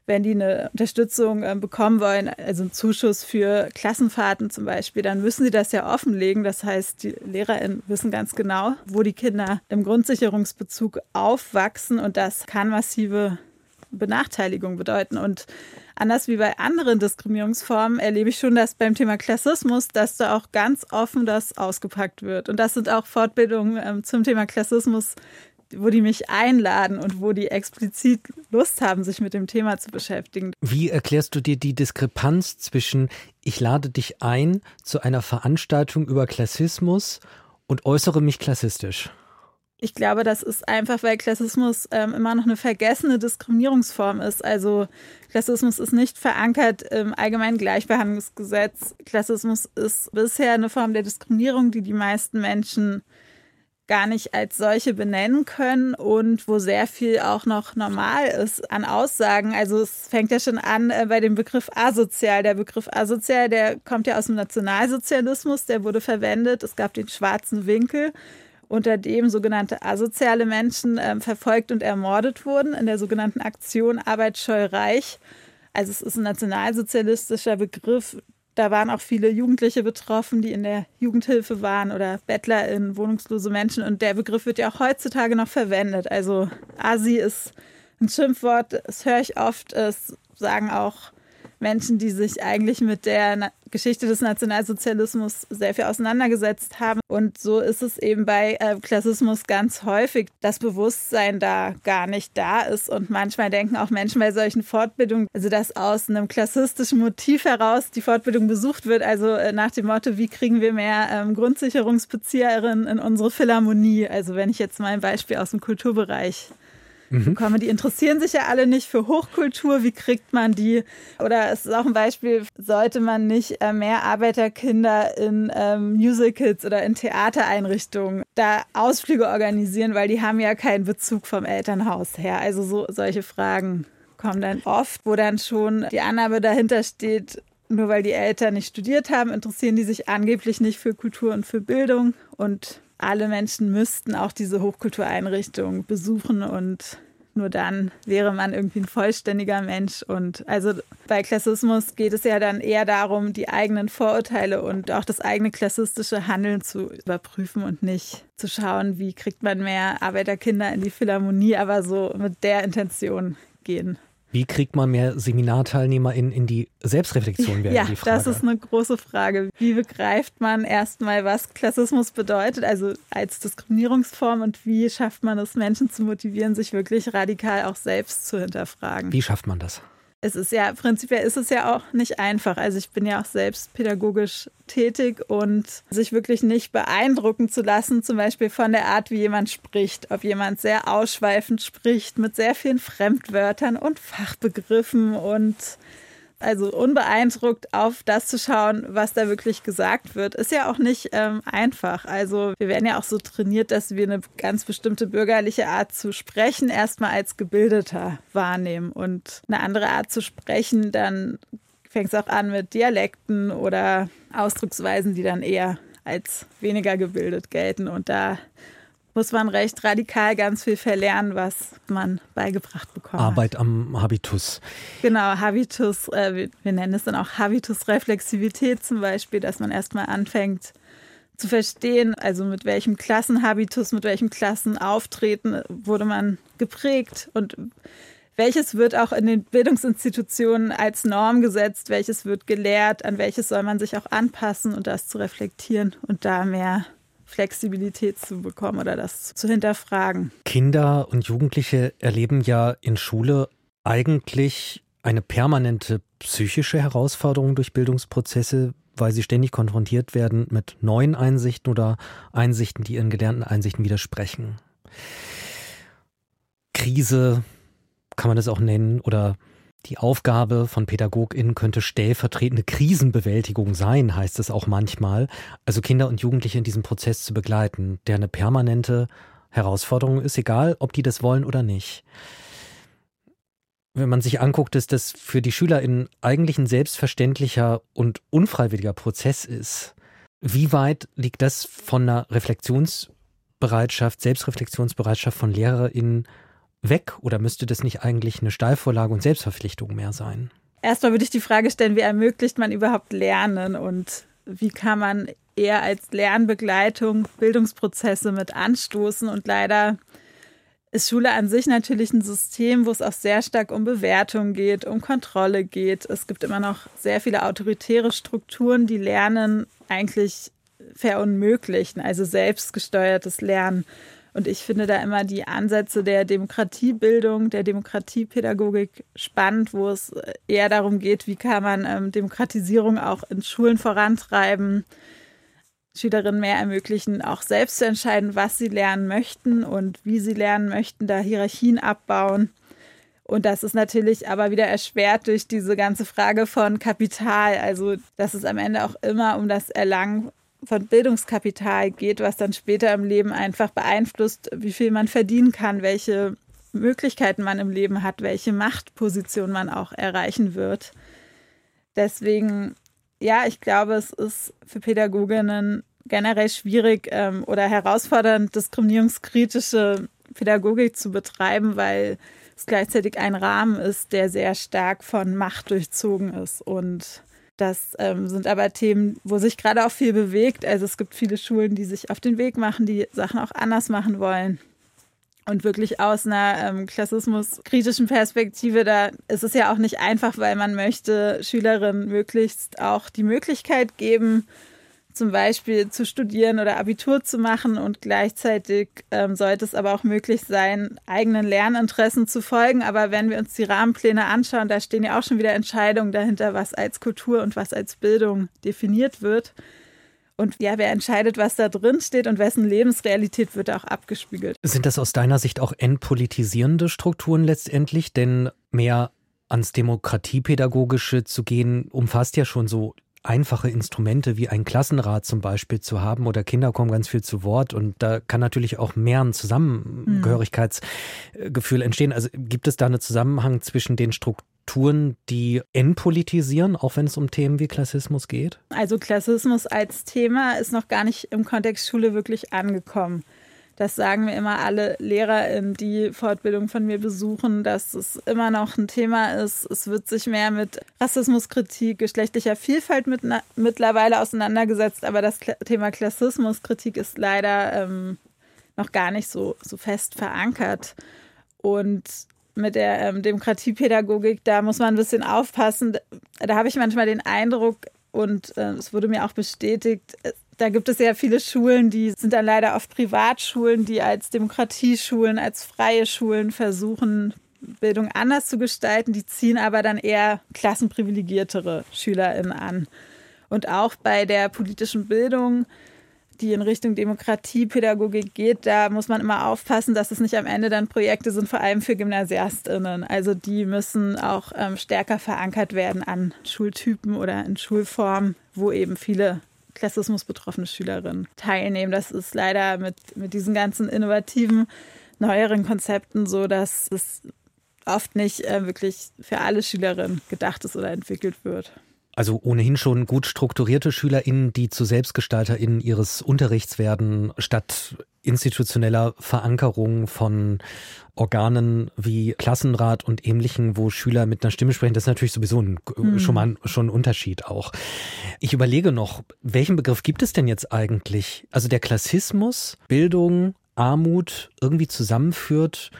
wenn die eine Unterstützung äh, bekommen wollen, also einen Zuschuss für Klassenfahrten zum Beispiel, dann müssen sie das ja offenlegen. Das heißt, die LehrerInnen wissen ganz genau, wo die Kinder im Grundsicherungsbezug aufwachsen und das kann massive Benachteiligung bedeuten. Und anders wie bei anderen Diskriminierungsformen erlebe ich schon, dass beim Thema Klassismus, dass da auch ganz offen das ausgepackt wird. Und das sind auch Fortbildungen ähm, zum Thema Klassismus, wo die mich einladen und wo die explizit Lust haben, sich mit dem Thema zu beschäftigen. Wie erklärst du dir die Diskrepanz zwischen ich lade dich ein zu einer Veranstaltung über Klassismus und äußere mich klassistisch? Ich glaube, das ist einfach, weil Klassismus ähm, immer noch eine vergessene Diskriminierungsform ist. Also Klassismus ist nicht verankert im allgemeinen Gleichbehandlungsgesetz. Klassismus ist bisher eine Form der Diskriminierung, die die meisten Menschen gar nicht als solche benennen können und wo sehr viel auch noch normal ist an Aussagen. Also es fängt ja schon an äh, bei dem Begriff asozial. Der Begriff asozial, der kommt ja aus dem Nationalsozialismus, der wurde verwendet. Es gab den schwarzen Winkel. unter dem sogenannte asoziale Menschen äh, verfolgt und ermordet wurden in der sogenannten Aktion Arbeit scheu reich. Also es ist ein nationalsozialistischer Begriff. Da waren auch viele Jugendliche betroffen, die in der Jugendhilfe waren oder Bettler in wohnungslose Menschen. Und der Begriff wird ja auch heutzutage noch verwendet. Also Asi ist ein Schimpfwort, das höre ich oft. Es sagen auch Menschen, die sich eigentlich mit der Geschichte des Nationalsozialismus sehr viel auseinandergesetzt haben. Und so ist es eben bei äh, Klassismus ganz häufig, dass Bewusstsein da gar nicht da ist. Und manchmal denken auch Menschen bei solchen Fortbildungen, also dass aus einem klassistischen Motiv heraus die Fortbildung besucht wird, also äh, nach dem Motto, wie kriegen wir mehr ähm, Grundsicherungsbezieherinnen in unsere Philharmonie. Also wenn ich jetzt mal ein Beispiel aus dem Kulturbereich mhm. bekomme. Die interessieren sich ja alle nicht für Hochkultur. Wie kriegt man die? Oder es ist auch ein Beispiel, sollte man nicht äh, mehr Arbeiterkinder in ähm, Musicals oder in Theatereinrichtungen da Ausflüge organisieren, weil die haben ja keinen Bezug vom Elternhaus her. Also so solche Fragen kommen dann oft, wo dann schon die Annahme dahinter steht, nur weil die Eltern nicht studiert haben, interessieren die sich angeblich nicht für Kultur und für Bildung und alle Menschen müssten auch diese Hochkultureinrichtung besuchen und nur dann wäre man irgendwie ein vollständiger Mensch. Und also bei Klassismus geht es ja dann eher darum, die eigenen Vorurteile und auch das eigene klassistische Handeln zu überprüfen und nicht zu schauen, wie kriegt man mehr Arbeiterkinder in die Philharmonie, aber so mit der Intention gehen. Wie kriegt man mehr Seminarteilnehmer in, in die Selbstreflexion? Wäre ja, die Frage. das ist eine große Frage. Wie begreift man erstmal, was Klassismus bedeutet, also als Diskriminierungsform und wie schafft man es, Menschen zu motivieren, sich wirklich radikal auch selbst zu hinterfragen? Wie schafft man das? Es ist ja, prinzipiell ist es ja auch nicht einfach. Also ich bin ja auch selbst pädagogisch tätig und sich wirklich nicht beeindrucken zu lassen, zum Beispiel von der Art, wie jemand spricht. Ob jemand sehr ausschweifend spricht, mit sehr vielen Fremdwörtern und Fachbegriffen und also unbeeindruckt auf das zu schauen, was da wirklich gesagt wird, ist ja auch nicht ähm, einfach. Also wir werden ja auch so trainiert, dass wir eine ganz bestimmte bürgerliche Art zu sprechen erstmal als gebildeter wahrnehmen und eine andere Art zu sprechen, dann fängt es auch an mit Dialekten oder Ausdrucksweisen, die dann eher als weniger gebildet gelten. Und da muss man recht radikal ganz viel verlernen, was man beigebracht bekommt. Arbeit am Habitus. Genau, Habitus, äh, wir, wir, nennen es dann auch Habitusreflexivität zum Beispiel, dass man erstmal anfängt zu verstehen, also mit welchem Klassenhabitus, mit welchem Klassenauftreten wurde man geprägt und welches wird auch in den Bildungsinstitutionen als Norm gesetzt, welches wird gelehrt, an welches soll man sich auch anpassen und das zu reflektieren und da mehr Flexibilität zu bekommen oder das zu hinterfragen. Kinder und Jugendliche erleben ja in Schule eigentlich eine permanente psychische Herausforderung durch Bildungsprozesse, weil sie ständig konfrontiert werden mit neuen Einsichten oder Einsichten, die ihren gelernten Einsichten widersprechen. Krise kann man das auch nennen oder die Aufgabe von PädagogInnen könnte stellvertretende Krisenbewältigung sein, heißt es auch manchmal. Also Kinder und Jugendliche in diesem Prozess zu begleiten, der eine permanente Herausforderung ist, egal ob die das wollen oder nicht. Wenn man sich anguckt, dass das für die SchülerInnen eigentlich ein selbstverständlicher und unfreiwilliger Prozess ist, wie weit liegt das von einer Reflexionsbereitschaft, Selbstreflexionsbereitschaft von LehrerInnen weg oder müsste das nicht eigentlich eine Steilvorlage und Selbstverpflichtung mehr sein? Erstmal würde ich die Frage stellen, wie ermöglicht man überhaupt Lernen und wie kann man eher als Lernbegleitung Bildungsprozesse mit anstoßen und leider ist Schule an sich natürlich ein System, wo es auch sehr stark um Bewertung geht, um Kontrolle geht. Es gibt immer noch sehr viele autoritäre Strukturen, die Lernen eigentlich verunmöglichen, also selbstgesteuertes Lernen. Und ich finde da immer die Ansätze der Demokratiebildung, der Demokratiepädagogik spannend, wo es eher darum geht, wie kann man ähm, Demokratisierung auch in Schulen vorantreiben, Schülerinnen mehr ermöglichen, auch selbst zu entscheiden, was sie lernen möchten und wie sie lernen möchten, da Hierarchien abbauen. Und das ist natürlich aber wieder erschwert durch diese ganze Frage von Kapital. Also, dass es am Ende auch immer um das Erlangen von Bildungskapital geht, was dann später im Leben einfach beeinflusst, wie viel man verdienen kann, welche Möglichkeiten man im Leben hat, welche Machtposition man auch erreichen wird. Deswegen, ja, ich glaube, es ist für Pädagoginnen generell schwierig ähm, oder herausfordernd, diskriminierungskritische Pädagogik zu betreiben, weil es gleichzeitig ein Rahmen ist, der sehr stark von Macht durchzogen ist. Und das ähm, sind aber Themen, wo sich gerade auch viel bewegt. Also es gibt viele Schulen, die sich auf den Weg machen, die Sachen auch anders machen wollen. Und wirklich aus einer ähm, klassismus-kritischen Perspektive, da ist es ja auch nicht einfach, weil man möchte Schülerinnen möglichst auch die Möglichkeit geben, zum Beispiel zu studieren oder Abitur zu machen und gleichzeitig ähm, sollte es aber auch möglich sein, eigenen Lerninteressen zu folgen. Aber wenn wir uns die Rahmenpläne anschauen, da stehen ja auch schon wieder Entscheidungen dahinter, was als Kultur und was als Bildung definiert wird. Und ja, wer entscheidet, was da drin steht und wessen Lebensrealität wird auch abgespiegelt. Sind das aus deiner Sicht auch entpolitisierende Strukturen letztendlich? Denn mehr ans Demokratiepädagogische zu gehen, umfasst ja schon so einfache Instrumente wie ein Klassenrat zum Beispiel zu haben oder Kinder kommen ganz viel zu Wort und da kann natürlich auch mehr ein Zusammengehörigkeitsgefühl entstehen. Also gibt es da einen Zusammenhang zwischen den Strukturen, die entpolitisieren, auch wenn es um Themen wie Klassismus geht? Also Klassismus als Thema ist noch gar nicht im Kontext Schule wirklich angekommen. Das sagen mir immer alle LehrerInnen, die Fortbildung von mir besuchen, dass es immer noch ein Thema ist. Es wird sich mehr mit Rassismuskritik, geschlechtlicher Vielfalt mit, mittlerweile auseinandergesetzt, aber das Thema Klassismuskritik ist leider ähm, noch gar nicht so, so fest verankert. Und mit der ähm, Demokratiepädagogik, da muss man ein bisschen aufpassen. Da habe ich manchmal den Eindruck, und äh, es wurde mir auch bestätigt, da gibt es ja viele Schulen, die sind dann leider oft Privatschulen, die als Demokratieschulen, als freie Schulen versuchen, Bildung anders zu gestalten. Die ziehen aber dann eher klassenprivilegiertere SchülerInnen an. Und auch bei der politischen Bildung, die in Richtung Demokratiepädagogik geht, da muss man immer aufpassen, dass es nicht am Ende dann Projekte sind, vor allem für GymnasiastInnen. Also die müssen auch ähm, stärker verankert werden an Schultypen oder in Schulformen, wo eben viele Klassismus betroffene Schülerinnen teilnehmen. Das ist leider mit, mit diesen ganzen innovativen, neueren Konzepten so, dass es oft nicht äh, wirklich für alle Schülerinnen gedacht ist oder entwickelt wird. Also ohnehin schon gut strukturierte SchülerInnen, die zu SelbstgestalterInnen ihres Unterrichts werden, statt institutioneller Verankerung von Organen wie Klassenrat und ähnlichen, wo Schüler mit einer Stimme sprechen, das ist natürlich sowieso ein, mhm. schon mal ein, schon ein Unterschied auch. Ich überlege noch, welchen Begriff gibt es denn jetzt eigentlich? Also der Klassismus, Bildung, Armut irgendwie zusammenführt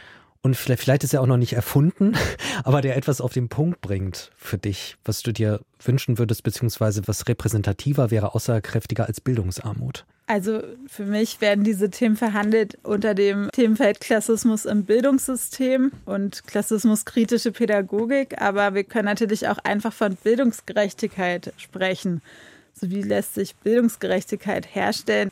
und vielleicht, vielleicht ist er auch noch nicht erfunden, aber der etwas auf den Punkt bringt für dich, was du dir wünschen würdest, beziehungsweise was repräsentativer wäre, außerkräftiger als Bildungsarmut. Also für mich werden diese Themen verhandelt unter dem Themenfeld Klassismus im Bildungssystem und klassismuskritische Pädagogik, aber wir können natürlich auch einfach von Bildungsgerechtigkeit sprechen. So wie lässt sich Bildungsgerechtigkeit herstellen?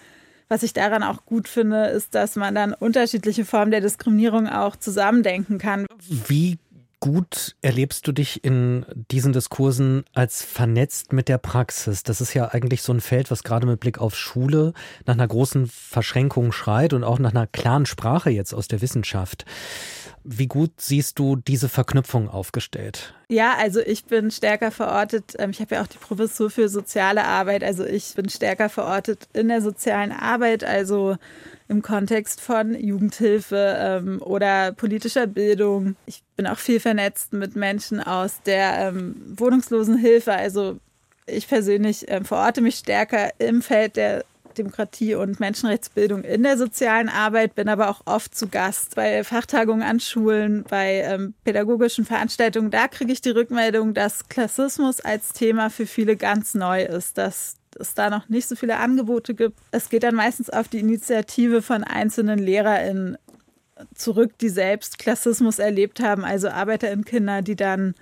Was ich daran auch gut finde, ist, dass man dann unterschiedliche Formen der Diskriminierung auch zusammendenken kann. Wie gut erlebst du dich in diesen Diskursen als vernetzt mit der Praxis? Das ist ja eigentlich so ein Feld, was gerade mit Blick auf Schule nach einer großen Verschränkung schreit und auch nach einer klaren Sprache jetzt aus der Wissenschaft. Wie gut siehst du diese Verknüpfung aufgestellt? Ja, also ich bin stärker verortet. Ähm, ich habe ja auch die Professur für soziale Arbeit. Also ich bin stärker verortet in der sozialen Arbeit, also im Kontext von Jugendhilfe ähm, oder politischer Bildung. Ich bin auch viel vernetzt mit Menschen aus der ähm, Wohnungslosenhilfe. Also ich persönlich verorte mich stärker im Feld der Demokratie und Menschenrechtsbildung in der sozialen Arbeit, bin aber auch oft zu Gast bei Fachtagungen an Schulen, bei ähm, pädagogischen Veranstaltungen. Da kriege ich die Rückmeldung, dass Klassismus als Thema für viele ganz neu ist, dass es da noch nicht so viele Angebote gibt. Es geht dann meistens auf die Initiative von einzelnen LehrerInnen zurück, die selbst Klassismus erlebt haben, also ArbeiterInnen-Kinder, die dann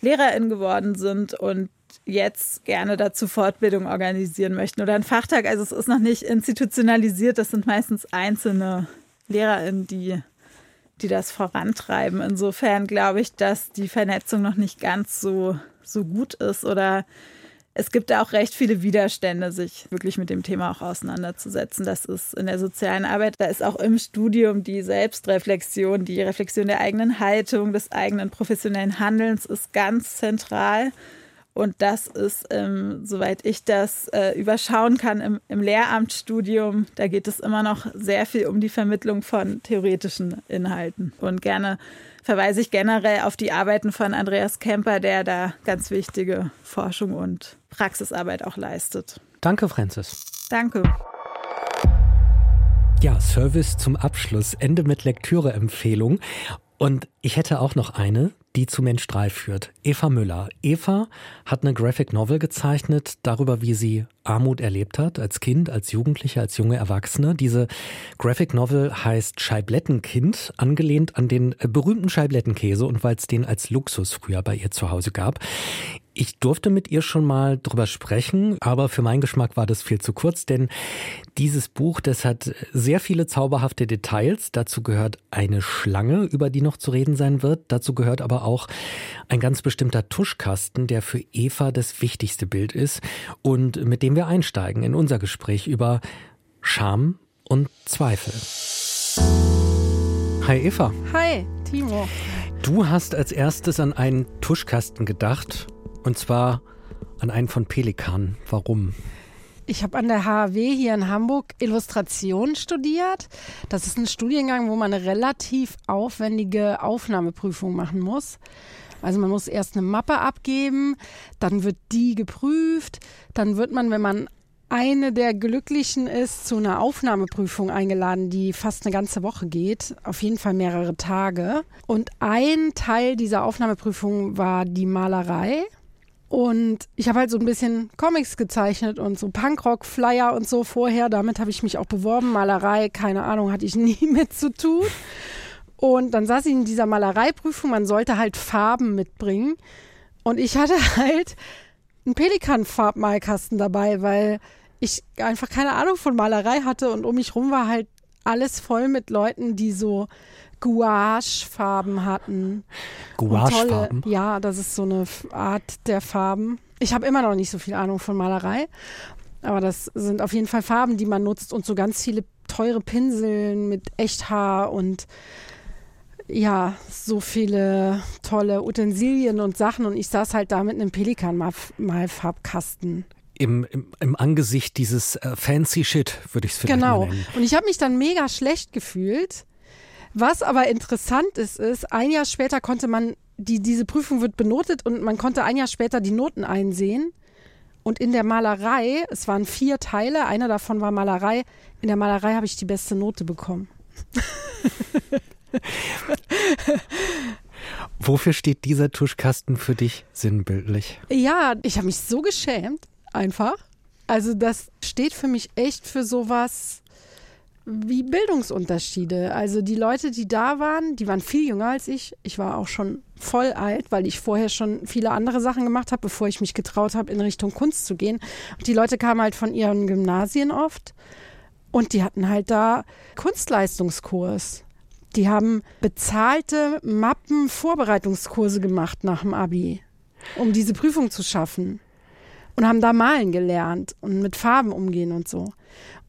LehrerInnen geworden sind und jetzt gerne dazu Fortbildung organisieren möchten oder einen Fachtag. Also es ist noch nicht institutionalisiert, das sind meistens einzelne LehrerInnen, die, die das vorantreiben. Insofern glaube ich, dass die Vernetzung noch nicht ganz so, so gut ist oder es gibt da auch recht viele Widerstände, sich wirklich mit dem Thema auch auseinanderzusetzen. Das ist in der sozialen Arbeit, da ist auch im Studium die Selbstreflexion, die Reflexion der eigenen Haltung, des eigenen professionellen Handelns ist ganz zentral. Und das ist, ähm, soweit ich das äh, überschauen kann, im, im Lehramtsstudium, da geht es immer noch sehr viel um die Vermittlung von theoretischen Inhalten. Und gerne verweise ich generell auf die Arbeiten von Andreas Kemper, der da ganz wichtige Forschung und Praxisarbeit auch leistet. Danke, Francis. Danke. Ja, Service zum Abschluss. Ende mit Lektüreempfehlung. Und ich hätte auch noch eine, die zu Mensch 3 führt. Eva Müller. Eva hat eine Graphic Novel gezeichnet darüber, wie sie Armut erlebt hat, als Kind, als Jugendliche, als junge Erwachsene. Diese Graphic Novel heißt Scheiblettenkind, angelehnt an den berühmten Scheiblettenkäse und weil es den als Luxus früher bei ihr zu Hause gab. Ich durfte mit ihr schon mal drüber sprechen, aber für meinen Geschmack war das viel zu kurz, denn dieses Buch, das hat sehr viele zauberhafte Details. Dazu gehört eine Schlange, über die noch zu reden sein wird. Dazu gehört aber auch ein ganz bestimmter Tuschkasten, der für Eva das wichtigste Bild ist und mit dem wir einsteigen in unser Gespräch über Scham und Zweifel. Hi Eva. Hi, Timo. Du hast als erstes an einen Tuschkasten gedacht und zwar an einen von Pelikan. Warum? Ich habe an der HAW hier in Hamburg Illustration studiert. Das ist ein Studiengang, wo man eine relativ aufwendige Aufnahmeprüfung machen muss. Also man muss erst eine Mappe abgeben, dann wird die geprüft, dann wird man, wenn man eine der Glücklichen ist, zu einer Aufnahmeprüfung eingeladen, die fast eine ganze Woche geht, auf jeden Fall mehrere Tage. Und ein Teil dieser Aufnahmeprüfung war die Malerei. Und ich habe halt so ein bisschen Comics gezeichnet und so Punkrock-Flyer und so vorher. Damit habe ich mich auch beworben. Malerei, keine Ahnung, hatte ich nie mit zu tun. Und dann saß ich in dieser Malereiprüfung, man sollte halt Farben mitbringen. Und ich hatte halt einen Pelikan-Farbmalkasten dabei, weil ich einfach keine Ahnung von Malerei hatte und um mich rum war halt alles voll mit Leuten, die so Gouache-Farben hatten. Gouache-Farben? Ja, das ist so eine Art der Farben. Ich habe immer noch nicht so viel Ahnung von Malerei, aber das sind auf jeden Fall Farben, die man nutzt und so ganz viele teure Pinseln mit Echthaar und ja, so viele tolle Utensilien und Sachen und ich saß halt da mit einem Pelikan-Malfarbkasten im, im, im Angesicht dieses äh, fancy Shit, würde ich es vielleicht Genau. nennen. Und ich habe mich dann mega schlecht gefühlt. Was aber interessant ist, ist, ein Jahr später konnte man, die, diese Prüfung wird benotet und man konnte ein Jahr später die Noten einsehen. Und in der Malerei, es waren vier Teile, einer davon war Malerei. In der Malerei habe ich die beste Note bekommen. Wofür steht dieser Tuschkasten für dich sinnbildlich? Ja, ich habe mich so geschämt, einfach. Also das steht für mich echt für sowas wie Bildungsunterschiede. Also die Leute, die da waren, die waren viel jünger als ich. Ich war auch schon voll alt, weil ich vorher schon viele andere Sachen gemacht habe, bevor ich mich getraut habe, in Richtung Kunst zu gehen. Und die Leute kamen halt von ihren Gymnasien oft und die hatten halt da Kunstleistungskurs. Die haben bezahlte Mappen-Vorbereitungskurse gemacht nach dem Abi, um diese Prüfung zu schaffen. Und haben da malen gelernt und mit Farben umgehen und so.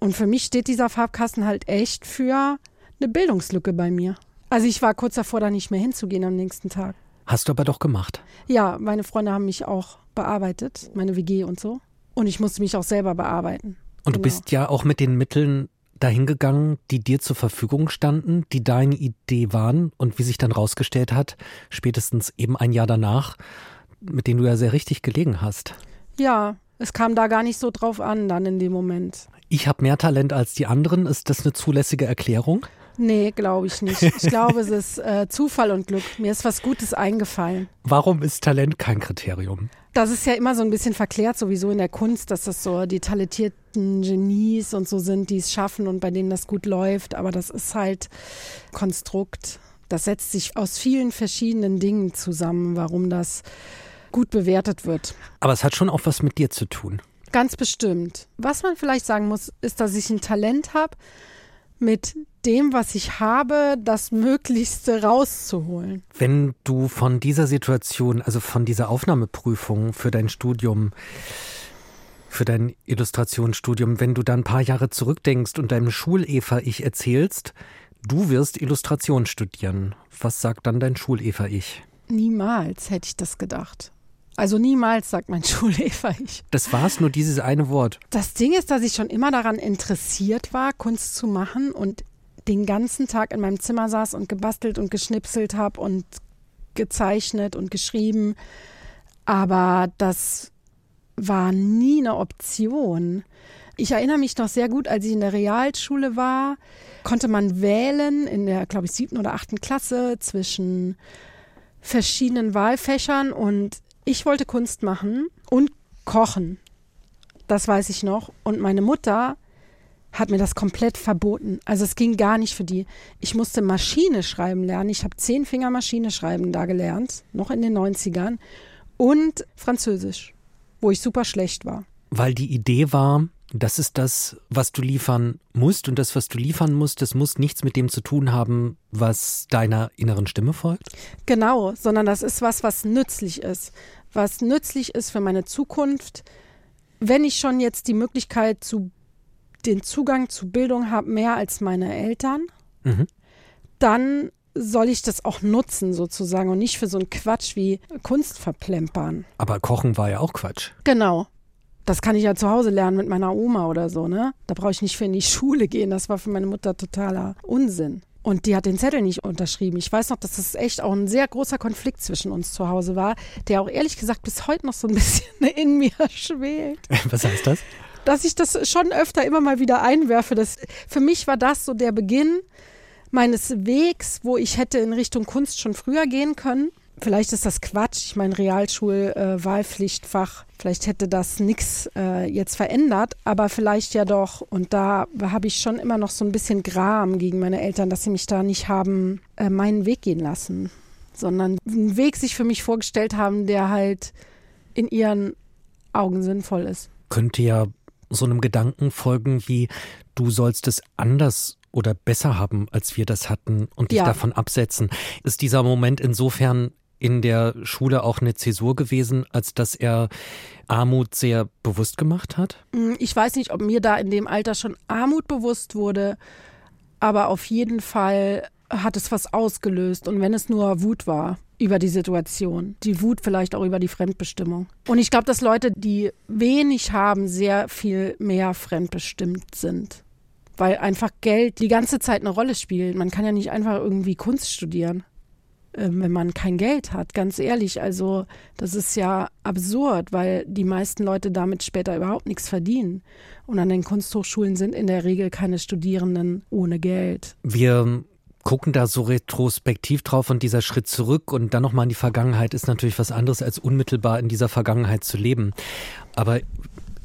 Und für mich steht dieser Farbkasten halt echt für eine Bildungslücke bei mir. Also ich war kurz davor, da nicht mehr hinzugehen am nächsten Tag. Hast du aber doch gemacht. Ja, meine Freunde haben mich auch bearbeitet, meine WG und so. Und ich musste mich auch selber bearbeiten. Und du Genau. bist ja auch mit den Mitteln dahingegangen, die dir zur Verfügung standen, die deine Idee waren und wie sich dann rausgestellt hat, spätestens eben ein Jahr danach, mit denen du ja sehr richtig gelegen hast. Ja, es kam da gar nicht so drauf an dann in dem Moment. Ich habe mehr Talent als die anderen. Ist das eine zulässige Erklärung? Nee, glaube ich nicht. Ich glaube, es ist äh, Zufall und Glück. Mir ist was Gutes eingefallen. Warum ist Talent kein Kriterium? Das ist ja immer so ein bisschen verklärt, sowieso in der Kunst, dass das so die talentierten Genies und so sind, die es schaffen und bei denen das gut läuft. Aber das ist halt Konstrukt. Das setzt sich aus vielen verschiedenen Dingen zusammen, warum das gut bewertet wird. Aber es hat schon auch was mit dir zu tun. Ganz bestimmt. Was man vielleicht sagen muss, ist, dass ich ein Talent habe, mit dem, was ich habe, das Möglichste rauszuholen. Wenn du von dieser Situation, also von dieser Aufnahmeprüfung für dein Studium, für dein Illustrationsstudium, wenn du dann ein paar Jahre zurückdenkst und deinem Schul-Eva-Ich erzählst, du wirst Illustration studieren. Was sagt dann dein Schul-Eva-Ich? Niemals hätte ich das gedacht. Also niemals, sagt mein Schullehrer. Ich. Das war es, nur dieses eine Wort. Das Ding ist, dass ich schon immer daran interessiert war, Kunst zu machen und den ganzen Tag in meinem Zimmer saß und gebastelt und geschnipselt habe und gezeichnet und geschrieben. Aber das war nie eine Option. Ich erinnere mich noch sehr gut, als ich in der Realschule war, konnte man wählen in der, glaube ich, siebten oder achten Klasse zwischen verschiedenen Wahlfächern und ich wollte Kunst machen und kochen. Das weiß ich noch. Und meine Mutter hat mir das komplett verboten. Also es ging gar nicht für die. Ich musste Maschine schreiben lernen. Ich habe zehn Finger Maschine schreiben da gelernt, noch in den 90ern. Und Französisch, wo ich super schlecht war. Weil die Idee war, das ist das, was du liefern musst. Und das, was du liefern musst, das muss nichts mit dem zu tun haben, was deiner inneren Stimme folgt? Genau, sondern das ist was, was nützlich ist. Was nützlich ist für meine Zukunft. Wenn ich schon jetzt die Möglichkeit zu den Zugang zu Bildung habe, mehr als meine Eltern, mhm. dann soll ich das auch nutzen sozusagen und nicht für so einen Quatsch wie Kunst verplempern. Aber Kochen war ja auch Quatsch. Genau. Das kann ich ja zu Hause lernen mit meiner Oma oder so, ne? Da brauche ich nicht für in die Schule gehen. Das war für meine Mutter totaler Unsinn. Und die hat den Zettel nicht unterschrieben. Ich weiß noch, dass das echt auch ein sehr großer Konflikt zwischen uns zu Hause war, der auch ehrlich gesagt bis heute noch so ein bisschen in mir schwelt. Was heißt das? Dass ich das schon öfter immer mal wieder einwerfe. Das, für mich war das so der Beginn meines Wegs, wo ich hätte in Richtung Kunst schon früher gehen können. Vielleicht ist das Quatsch. Ich meine, Realschul-Wahlpflichtfach, äh, vielleicht hätte das nichts äh, jetzt verändert, aber vielleicht ja doch. Und da habe ich schon immer noch so ein bisschen Gram gegen meine Eltern, dass sie mich da nicht haben äh, meinen Weg gehen lassen, sondern einen Weg sich für mich vorgestellt haben, der halt in ihren Augen sinnvoll ist. Könnte ja so einem Gedanken folgen wie, du sollst es anders oder besser haben, als wir das hatten und dich ja. davon absetzen. Ist dieser Moment insofern in der Schule auch eine Zäsur gewesen, als dass er Armut sehr bewusst gemacht hat? Mm, ich weiß nicht, ob mir da in dem Alter schon Armut bewusst wurde, aber auf jeden Fall hat es was ausgelöst und wenn es nur Wut war über die Situation, die Wut vielleicht auch über die Fremdbestimmung. Und ich glaube, dass Leute, die wenig haben, sehr viel mehr fremdbestimmt sind weil einfach Geld die ganze Zeit eine Rolle spielt. Man kann ja nicht einfach irgendwie Kunst studieren, wenn man kein Geld hat. Ganz ehrlich, also das ist ja absurd, weil die meisten Leute damit später überhaupt nichts verdienen. Und an den Kunsthochschulen sind in der Regel keine Studierenden ohne Geld. Wir gucken da so retrospektiv drauf und dieser Schritt zurück und dann nochmal in die Vergangenheit ist natürlich was anderes, als unmittelbar in dieser Vergangenheit zu leben. Aber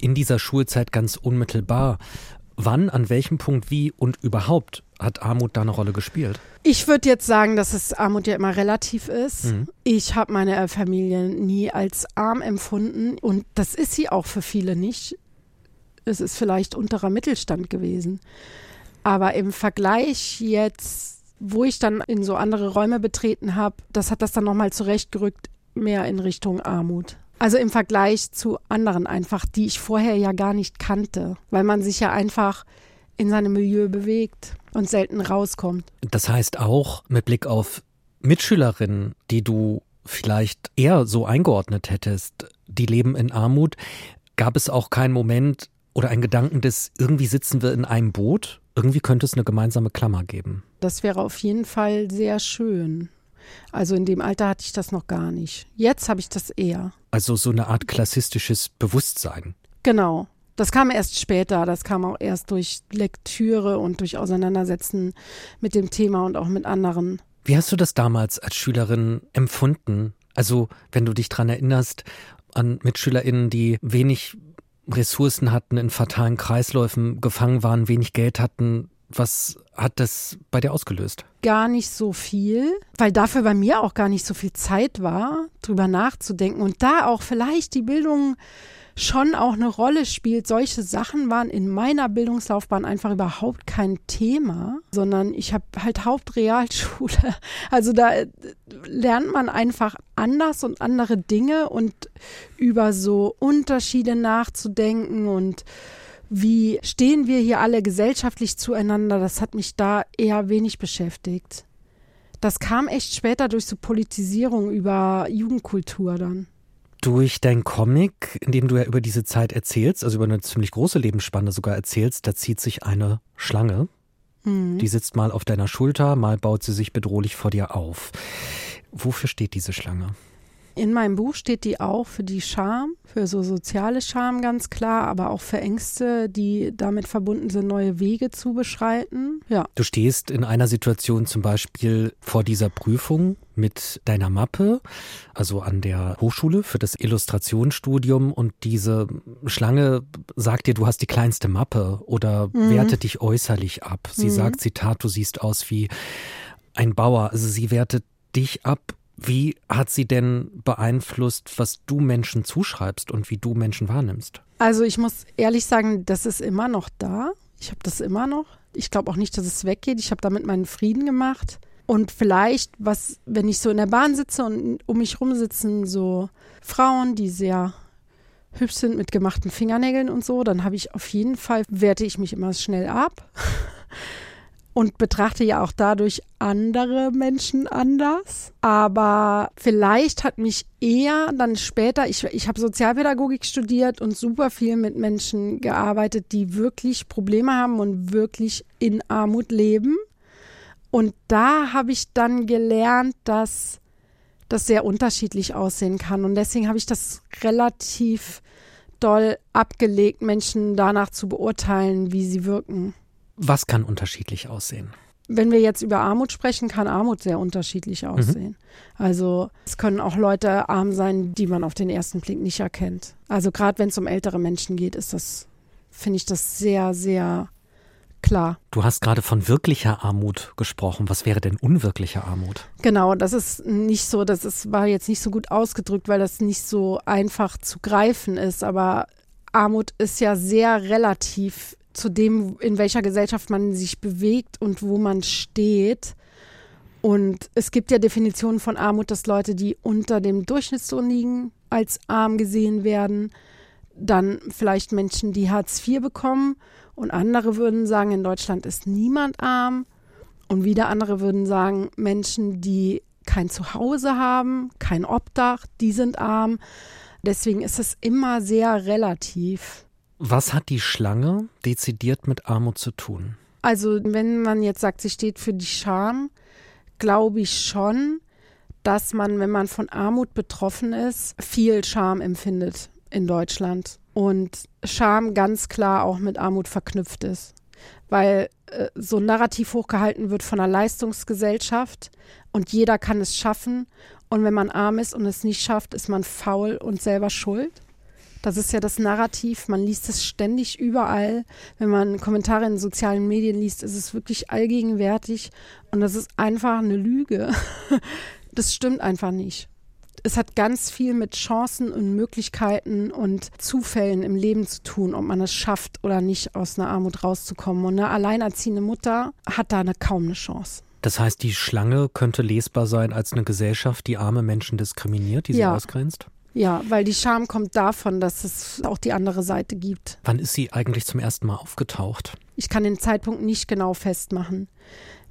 in dieser Schulzeit ganz unmittelbar Wann, an welchem Punkt, wie und überhaupt hat Armut da eine Rolle gespielt? Ich würde jetzt sagen, dass es Armut ja immer relativ ist. Mhm. Ich habe meine Familie nie als arm empfunden und das ist sie auch für viele nicht. Es ist vielleicht unterer Mittelstand gewesen. Aber im Vergleich jetzt, wo ich dann in so andere Räume betreten habe, das hat das dann nochmal zurechtgerückt, mehr in Richtung Armut. Also im Vergleich zu anderen einfach, die ich vorher ja gar nicht kannte, weil man sich ja einfach in seinem Milieu bewegt und selten rauskommt. Das heißt auch mit Blick auf Mitschülerinnen, die du vielleicht eher so eingeordnet hättest, die leben in Armut, gab es auch keinen Moment oder einen Gedanken des, irgendwie sitzen wir in einem Boot, irgendwie könnte es eine gemeinsame Klammer geben. Das wäre auf jeden Fall sehr schön. Also in dem Alter hatte ich das noch gar nicht. Jetzt habe ich das eher. Also so eine Art klassistisches Bewusstsein. Genau. Das kam erst später, das kam auch erst durch Lektüre und durch Auseinandersetzen mit dem Thema und auch mit anderen. Wie hast du das damals als Schülerin empfunden? Also, wenn du dich daran erinnerst, an MitschülerInnen, die wenig Ressourcen hatten, in fatalen Kreisläufen gefangen waren, wenig Geld hatten, was hat das bei dir ausgelöst? Gar nicht so viel, weil dafür bei mir auch gar nicht so viel Zeit war, drüber nachzudenken und da auch vielleicht die Bildung schon auch eine Rolle spielt. Solche Sachen waren in meiner Bildungslaufbahn einfach überhaupt kein Thema, sondern ich habe halt Hauptrealschule. Also da äh, lernt man einfach anders und andere Dinge und über so Unterschiede nachzudenken und wie stehen wir hier alle gesellschaftlich zueinander, das hat mich da eher wenig beschäftigt. Das kam echt später durch so Politisierung über Jugendkultur dann. Durch dein Comic, in dem du ja über diese Zeit erzählst, also über eine ziemlich große Lebensspanne sogar erzählst, da zieht sich eine Schlange. Mhm. Die sitzt mal auf deiner Schulter, mal baut sie sich bedrohlich vor dir auf. Wofür steht diese Schlange? In meinem Buch steht die auch für die Scham, für so soziale Scham ganz klar, aber auch für Ängste, die damit verbunden sind, neue Wege zu beschreiten. Ja. Du stehst in einer Situation zum Beispiel vor dieser Prüfung mit deiner Mappe, also an der Hochschule für das Illustrationsstudium und diese Schlange sagt dir, du hast die kleinste Mappe oder mhm. wertet dich äußerlich ab. Sie mhm. sagt, Zitat, du siehst aus wie ein Bauer. Also sie wertet dich ab wie hat sie denn beeinflusst, was du Menschen zuschreibst und wie du Menschen wahrnimmst? Also ich muss ehrlich sagen, das ist immer noch da. Ich habe das immer noch. Ich glaube auch nicht, dass es weggeht. Ich habe damit meinen Frieden gemacht. Und vielleicht, was, wenn ich so in der Bahn sitze und um mich rum sitzen so Frauen, die sehr hübsch sind mit gemachten Fingernägeln und so, dann habe ich auf jeden Fall, werte ich mich immer schnell ab. und betrachte ja auch dadurch andere Menschen anders. Aber vielleicht hat mich eher dann später, ich, ich habe Sozialpädagogik studiert und super viel mit Menschen gearbeitet, die wirklich Probleme haben und wirklich in Armut leben. Und da habe ich dann gelernt, dass das sehr unterschiedlich aussehen kann. Und deswegen habe ich das relativ doll abgelegt, Menschen danach zu beurteilen, wie sie wirken. Was kann unterschiedlich aussehen? Wenn wir jetzt über Armut sprechen, kann Armut sehr unterschiedlich mhm. aussehen. Mhm. Also es können auch Leute arm sein, die man auf den ersten Blick nicht erkennt. Also gerade wenn es um ältere Menschen geht, ist das, finde ich das sehr, sehr klar. Du hast gerade von wirklicher Armut gesprochen. Was wäre denn unwirkliche Armut? Genau, das ist nicht so, das ist, war jetzt nicht so gut ausgedrückt, weil das nicht so einfach zu greifen ist. Aber Armut ist ja sehr relativ zu dem, in welcher Gesellschaft man sich bewegt und wo man steht. Und es gibt ja Definitionen von Armut, dass Leute, die unter dem Durchschnittslohn liegen, als arm gesehen werden. Dann vielleicht Menschen, die Hartz IV bekommen. Und andere würden sagen, in Deutschland ist niemand arm. Und wieder andere würden sagen, Menschen, die kein Zuhause haben, kein Obdach, die sind arm. Deswegen ist es immer sehr relativ. Was hat die Schlange dezidiert mit Armut zu tun? Also, wenn man jetzt sagt, sie steht für die Scham, glaube ich schon, dass man, wenn man von Armut betroffen ist, viel Scham empfindet in Deutschland. Und Scham ganz klar auch mit Armut verknüpft ist. Weil äh, so ein Narrativ hochgehalten wird von einer Leistungsgesellschaft und jeder kann es schaffen. Und wenn man arm ist und es nicht schafft, ist man faul und selber schuld. Das ist ja das Narrativ. Man liest es ständig überall. Wenn man Kommentare in sozialen Medien liest, ist es wirklich allgegenwärtig. Und das ist einfach eine Lüge. Das stimmt einfach nicht. Es hat ganz viel mit Chancen und Möglichkeiten und Zufällen im Leben zu tun, ob man es schafft oder nicht, aus einer Armut rauszukommen. Und eine alleinerziehende Mutter hat da eine, kaum eine Chance. Das heißt, die Schlange könnte lesbar sein als eine Gesellschaft, die arme Menschen diskriminiert, die sie ja. ausgrenzt? Ja, weil die Scham kommt davon, dass es auch die andere Seite gibt. Wann ist sie eigentlich zum ersten Mal aufgetaucht? Ich kann den Zeitpunkt nicht genau festmachen.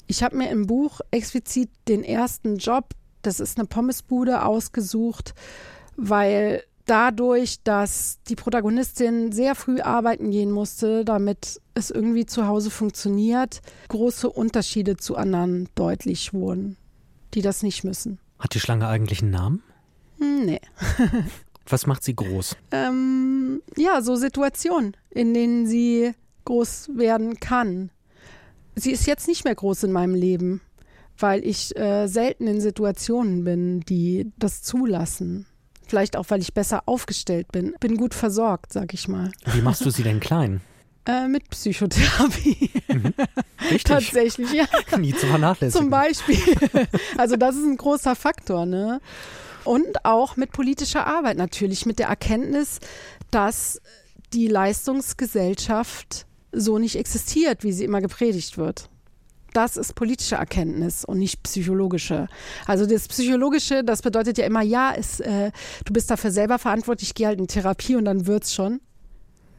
Ich habe mir im Buch explizit den ersten Job, das ist eine Pommesbude, ausgesucht, weil dadurch, dass die Protagonistin sehr früh arbeiten gehen musste, damit es irgendwie zu Hause funktioniert, große Unterschiede zu anderen deutlich wurden, die das nicht müssen. Hat die Schlange eigentlich einen Namen? Hm, nee. Was macht sie groß? Ähm, ja, so Situationen, in denen sie groß werden kann. Sie ist jetzt nicht mehr groß in meinem Leben, weil ich äh, selten in Situationen bin, die das zulassen. Vielleicht auch, weil ich besser aufgestellt bin. Bin gut versorgt, sag ich mal. Wie machst du sie denn klein? Äh, mit Psychotherapie. Mhm. Richtig. Tatsächlich, ja. Nie zu vernachlässigen. Zum Beispiel. Also das ist ein großer Faktor, ne? Und auch mit politischer Arbeit natürlich, mit der Erkenntnis, dass die Leistungsgesellschaft so nicht existiert, wie sie immer gepredigt wird. Das ist politische Erkenntnis und nicht psychologische. Also das Psychologische, das bedeutet ja immer, ja, ist, äh, du bist dafür selber verantwortlich, geh halt in Therapie und dann wird's schon.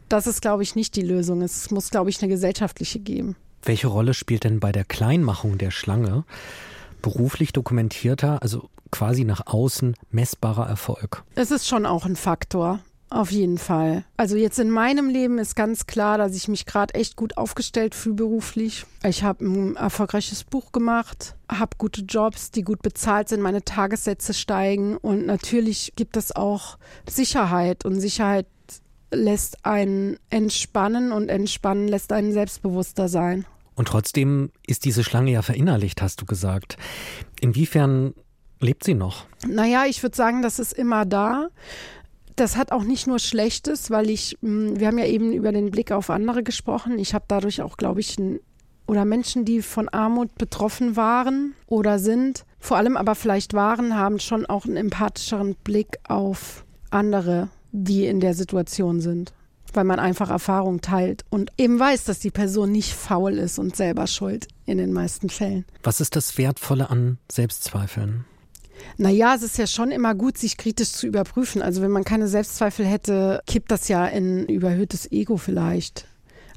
Das ist, glaube ich, nicht die Lösung. Es muss, glaube ich, eine gesellschaftliche geben. Welche Rolle spielt denn bei der Kleinmachung der Schlange beruflich dokumentierter, also quasi nach außen messbarer Erfolg? Es ist schon auch ein Faktor. Auf jeden Fall. Also jetzt in meinem Leben ist ganz klar, dass ich mich gerade echt gut aufgestellt fühle beruflich. Ich habe ein erfolgreiches Buch gemacht, habe gute Jobs, die gut bezahlt sind, meine Tagessätze steigen und natürlich gibt es auch Sicherheit und Sicherheit lässt einen entspannen und entspannen lässt einen selbstbewusster sein. Und trotzdem ist diese Schlange ja verinnerlicht, hast du gesagt. Inwiefern lebt sie noch? Naja, ich würde sagen, das ist immer da das hat auch nicht nur Schlechtes, weil ich, hm, wir haben ja eben über den Blick auf andere gesprochen. Ich habe dadurch auch, glaube ich, ein, oder Menschen, die von Armut betroffen waren oder sind, vor allem aber vielleicht waren, haben schon auch einen empathischeren Blick auf andere, die in der Situation sind. Weil man einfach Erfahrung teilt und eben weiß, dass die Person nicht faul ist und selber schuld in den meisten Fällen. Was ist das Wertvolle an Selbstzweifeln? Naja, es ist ja schon immer gut, sich kritisch zu überprüfen. Also wenn man keine Selbstzweifel hätte, kippt das ja in überhöhtes Ego vielleicht.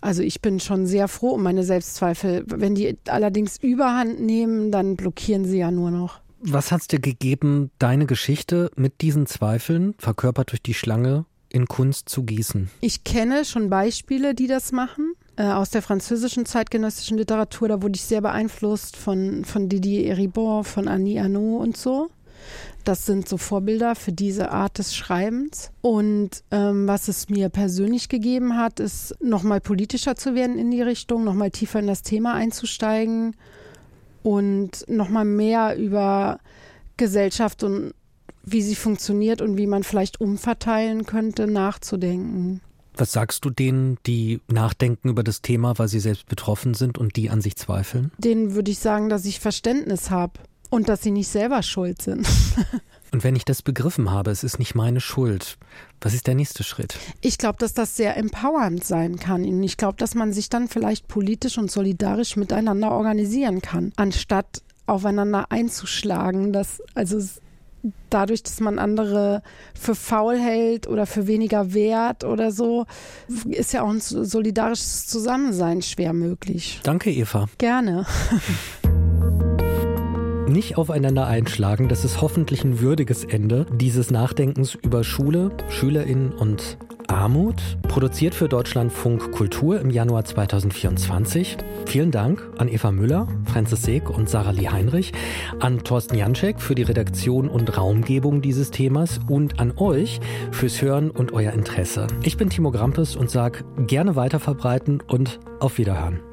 Also ich bin schon sehr froh um meine Selbstzweifel. Wenn die allerdings überhand nehmen, dann blockieren sie ja nur noch. Was hat es dir gegeben, deine Geschichte mit diesen Zweifeln, verkörpert durch die Schlange, in Kunst zu gießen? Ich kenne schon Beispiele, die das machen. Äh, aus der französischen zeitgenössischen Literatur, da wurde ich sehr beeinflusst von, von Didier Eribon, von Annie Arnaud und so. Das sind so Vorbilder für diese Art des Schreibens. Und ähm, was es mir persönlich gegeben hat, ist nochmal politischer zu werden in die Richtung, nochmal tiefer in das Thema einzusteigen und nochmal mehr über Gesellschaft und wie sie funktioniert und wie man vielleicht umverteilen könnte, nachzudenken. Was sagst du denen, die nachdenken über das Thema, weil sie selbst betroffen sind und die an sich zweifeln? Denen würde ich sagen, dass ich Verständnis habe und dass sie nicht selber schuld sind. und wenn ich das begriffen habe, es ist nicht meine Schuld, was ist der nächste Schritt? Ich glaube, dass das sehr empowernd sein kann. Und ich glaube, dass man sich dann vielleicht politisch und solidarisch miteinander organisieren kann, anstatt aufeinander einzuschlagen. Das, also dadurch, dass man andere für faul hält oder für weniger wert oder so, ist ja auch ein solidarisches Zusammensein schwer möglich. Danke, Eva. Gerne. Nicht aufeinander einschlagen, das ist hoffentlich ein würdiges Ende dieses Nachdenkens über Schule, Schülerinnen und Armut, produziert für Deutschlandfunk Kultur im Januar 2024. Vielen Dank an Eva Müller, Francis Seeg und Sarah Lee Heinrich, an Thorsten Janczek für die Redaktion und Raumgebung dieses Themas und an euch fürs Hören und euer Interesse. Ich bin Timo Grampes und sage gerne weiterverbreiten und auf Wiederhören.